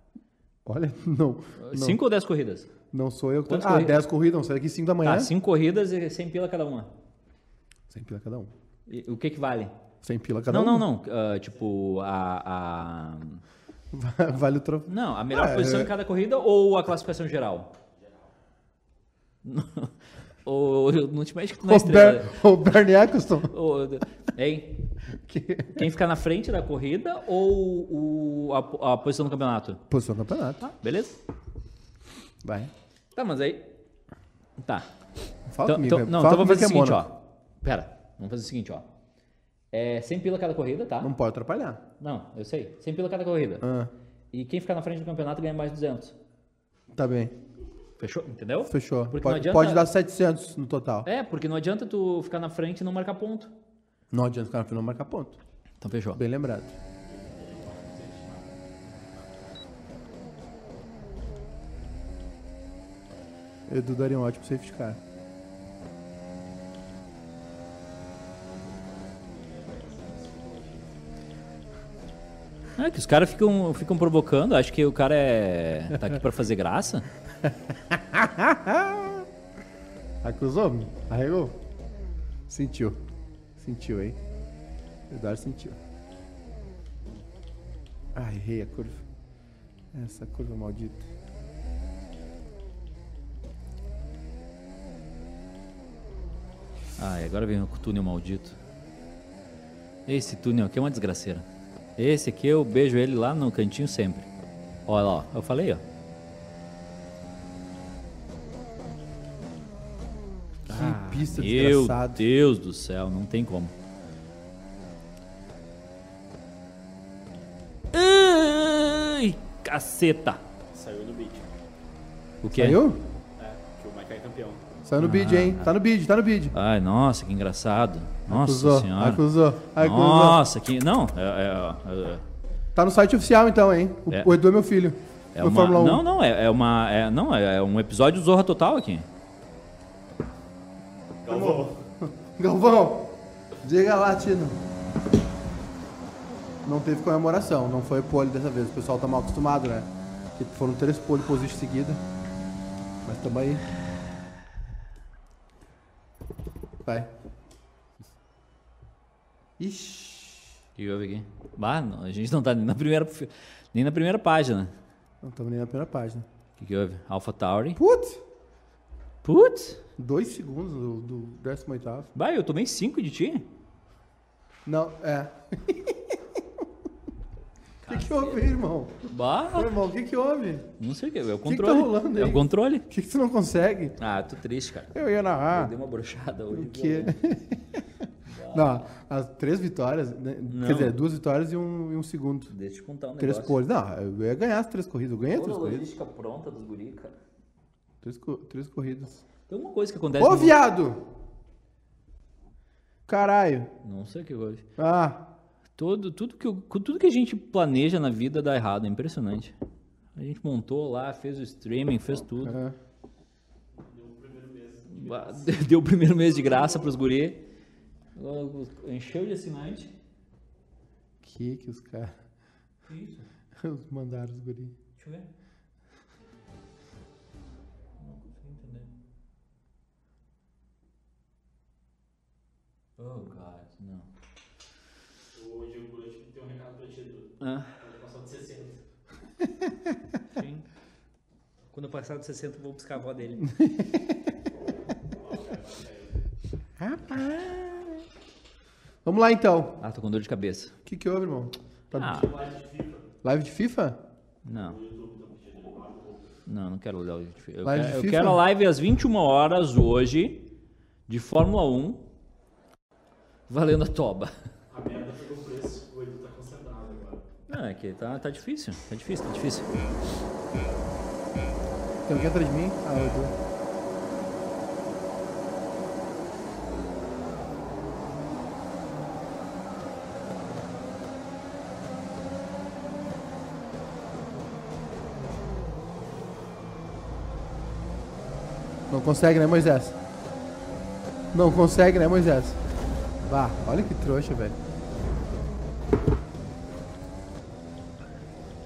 Olha, não. Não, 5 ou 10 corridas? não sou eu que tô. Quantas Ah, corridas? 10 corridas, não sei daqui 5 da manhã. Tá, 5 corridas e 100 pila cada uma. 100 pila cada um. E o que que vale? 100 pila cada não, um. não, não. ah, tipo, a, a... não. Vale o troféu. Não, a melhor Ah, posição é- em cada corrida ou a classificação geral? ou não te mexe que tu não é O, estrela. O Bernie Eccleston. Hein? Quem ficar na frente da corrida ou o- a, a posição do campeonato? Posição do campeonato. Tá, beleza? Vai. Tá, mas aí. Tá. Fala Então, comigo. então, não, Fala então vamos fazer o comigo seguinte, que é ó. Pera, vamos fazer o seguinte, ó. É 100 pila cada corrida, tá? Não pode atrapalhar. Não, eu sei. 100 pila cada corrida. Ah, E quem ficar na frente do campeonato ganha mais 200. tá bem. Fechou? Entendeu? Fechou. Porque Pode, adianta- pode dar 700 no total. É, porque não adianta tu ficar na frente e não marcar ponto. Não adianta ficar na frente não marcar ponto. Então fechou. Bem lembrado. Edu daria um ótimo safety car. É que os caras ficam, ficam provocando, acho que o cara é. tá aqui pra fazer graça. Acusou? Arregou? Sentiu. Sentiu, hein? Eduardo sentiu. Ah, errei a curva. Essa curva maldita. Ah, agora vem o túnel maldito. Esse túnel aqui é uma desgraceira. Esse aqui eu beijo ele lá no cantinho sempre. Olha lá, ó, eu falei, ó. Ah, Meu desgraçada. Deus do céu, não tem como. Ai, caceta. Saiu no beat. O que é? Saiu? É, que o Mike é campeão. Saiu no bid, hein? Tá no bid, tá no bid. Ai, nossa, que engraçado. Nossa acusou, senhora. acusou, acusou. Nossa, que. Não, é, é- é- Tá no site oficial então, hein? O, É. o Edu é meu filho. é uma. Fórmula 1. Não, não, é, é uma. É, não, é, é um episódio Zorra Total aqui. Galvão. Galvão, diga lá, Tino. Não teve comemoração, não foi pole dessa vez. O pessoal tá mal acostumado, né? Que foram três pole position seguida. Mas tamo aí. Vai. Ixi. O que houve aqui? Bah, não, a gente não tá nem na primeira, nem na primeira página. Não estamos nem na primeira página. O que, que houve? Alpha Tauri. Putz! Putz! Dois segundos do, do 18. Bah, eu tomei 5 de ti. Não, é. O que, que houve, irmão? Bah, Ô, irmão, o que, que houve? não sei o que, é o que tá controle. rolando é aí? o controle. O que, que tu não consegue? Ah, tô triste, cara. Eu ia Eu narrar. dei uma brochada hoje. O quê? Não, as três vitórias, né? Quer dizer, duas vitórias e um, e um segundo. Deixa eu te contar um Três negócio. poles. Não, eu ia ganhar as três corridas. Eu ganhei as Toda três a corridas. logística pronta dos guri, cara. Três, três corridas. Tem uma coisa que acontece... Ô, no- viado! Caralho. Não sei o que houve. Ah, Todo, tudo, que, tudo que a gente planeja na vida dá errado, é impressionante. A gente montou lá, fez o streaming, fez tudo. Ba- Deu o primeiro mês de graça pros guri. Encheu de assinante. Que que os caras Que isso? os mandaram os guri. Deixa eu ver. Oh, God, não. O Diego Bulat tem um recado pra ti, Edu. Ah, Ele passou de 60. sim. Quando eu passar de 60, eu vou buscar a avó dele. Vamos lá então. Ah, tô com dor de cabeça. O que que houve, irmão? Tá- Ah, Live de FIFA? não. Não, não quero live de FIFA. Eu, Live de quero, eu FIFA? quero a live às 21 horas hoje, de Fórmula 1, valendo a toba. A merda pegou o preço. O Edu tá concentrado agora. Não, é que tá, tá difícil, tá difícil, tá difícil. Tem alguém atrás de mim? Ah, eu tô. Não consegue, né, Moisés? Não consegue, né, Moisés? Vá, olha que trouxa, velho.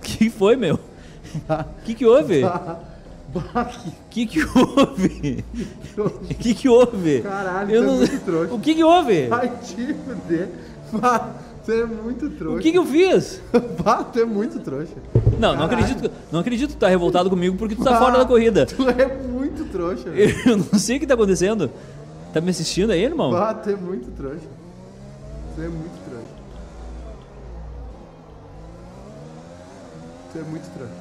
que foi, meu? O que que houve? Bah, que O que que houve? que que houve? Caralho, Eu é não- muito trouxa. O que que houve? Vai te fuder. Bah, Você é muito trouxa. O que que eu fiz? Bah, tu é muito trouxa. Não, não acredito, não acredito que tu tá revoltado comigo porque tu tá fora da corrida. Tu é muito trouxa. velho. Eu não sei o que tá acontecendo. Tá me assistindo aí, irmão? Bah, tu é muito trouxa. Tu é muito trouxa. Tu é muito trouxa.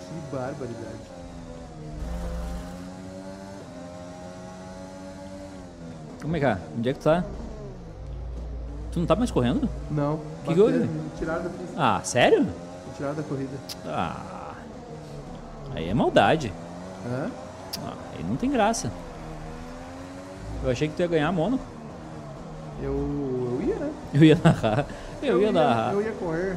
Que barbaridade. Como é que é? Onde é que tu tá? Tu não tá mais correndo? Não. Que que houve? tiraram da pista. Ah, sério? Tiraram da corrida. Ah. Aí é maldade. Hã? Ah, aí não tem graça. Eu achei que tu ia ganhar Mônaco. Eu, eu ia, né? Eu ia narrar. Eu, ia narrar. Eu ia correr.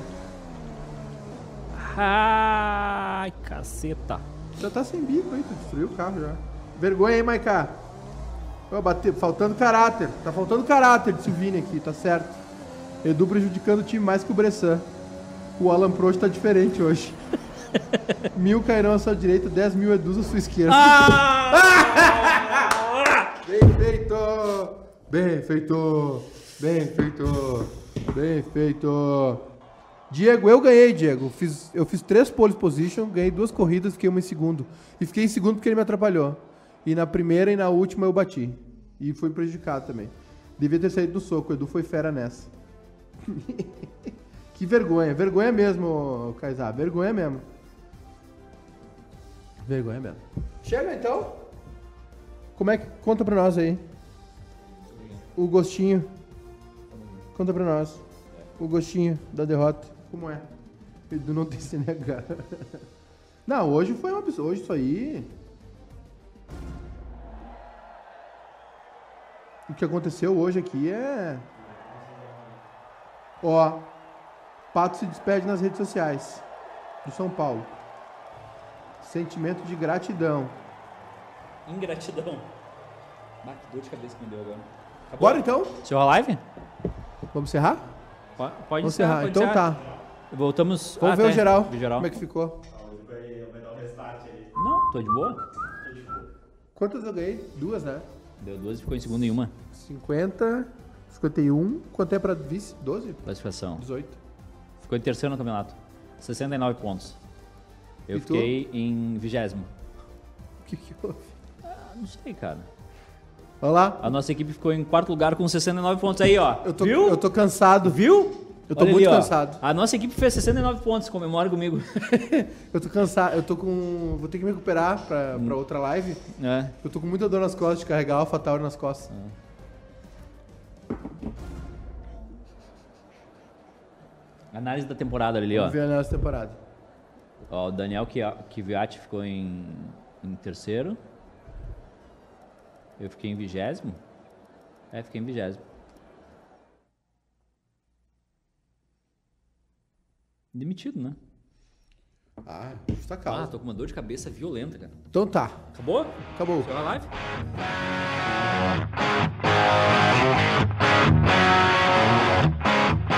Ai, caceta. Já tá sem bico aí, tu destruiu o carro já. Vergonha aí, Maiká. Bate- faltando caráter. Tá faltando caráter de Silvini aqui, tá certo. Edu prejudicando o time mais que o Bressan. O Alan Prost tá diferente hoje. mil cairão à sua direita, 10 mil Edus à sua esquerda. Ah! Bem feito! Bem feito! Bem feito! Bem feito! Diego, eu ganhei, Diego. Fiz, eu fiz três pole position, ganhei duas corridas, fiquei uma em segundo. E fiquei em segundo porque ele me atrapalhou. E na primeira e na última eu bati. E fui prejudicado também. Devia ter saído do soco, o Edu foi fera nessa. que vergonha, vergonha mesmo, Kaysar, vergonha mesmo. Vergonha mesmo. Chega então. Como é que. Conta pra nós aí. O gostinho. Conta pra nós. O gostinho da derrota. Como é? Edu não tem se negar. Não, hoje foi um absurdo. Hoje isso aí. O que aconteceu hoje aqui é. Ó. Pato se despede nas redes sociais. Do São Paulo. Sentimento de gratidão. Ingratidão. Ah, que dor de cabeça que me deu agora. Acabou? Bora então? Encerrou a live? Vamos encerrar? Po- Pode Vamos encerrar, pode Então encerrar. tá. Voltamos. Vamos ah, ver o geral. Ver geral. Como é que ficou? Não, tô de boa. Quantas eu ganhei? Duas, né? Deu 12 e ficou em segundo em uma 50, 51. Quanto é pra vice? 12? classificação. 18. Ficou em terceiro no campeonato. 69 pontos. Eu E tu? fiquei em vigésimo. O que que houve? Ah, não sei, cara. Olha lá. A nossa equipe ficou em quarto lugar com 69 pontos aí, ó. Eu tô, Viu? eu tô cansado. Viu? Eu tô Olha muito ali, cansado. A nossa equipe fez 69 pontos, comemora comigo. Eu tô cansado. Eu tô com. Vou ter que me recuperar pra, pra outra live. é. Eu tô com muita dor nas costas de carregar a AlphaTauri nas costas. Análise da temporada ali, ó. Vamos ver nessa temporada. Ó, o Daniel Kiviati ficou em, em terceiro. Eu fiquei em vigésimo. É, fiquei em vigésimo. Demitido, né? Ah, está calmo. Ah, tô com uma dor de cabeça violenta, cara. Então tá. Acabou? Acabou. Encerra a live? Música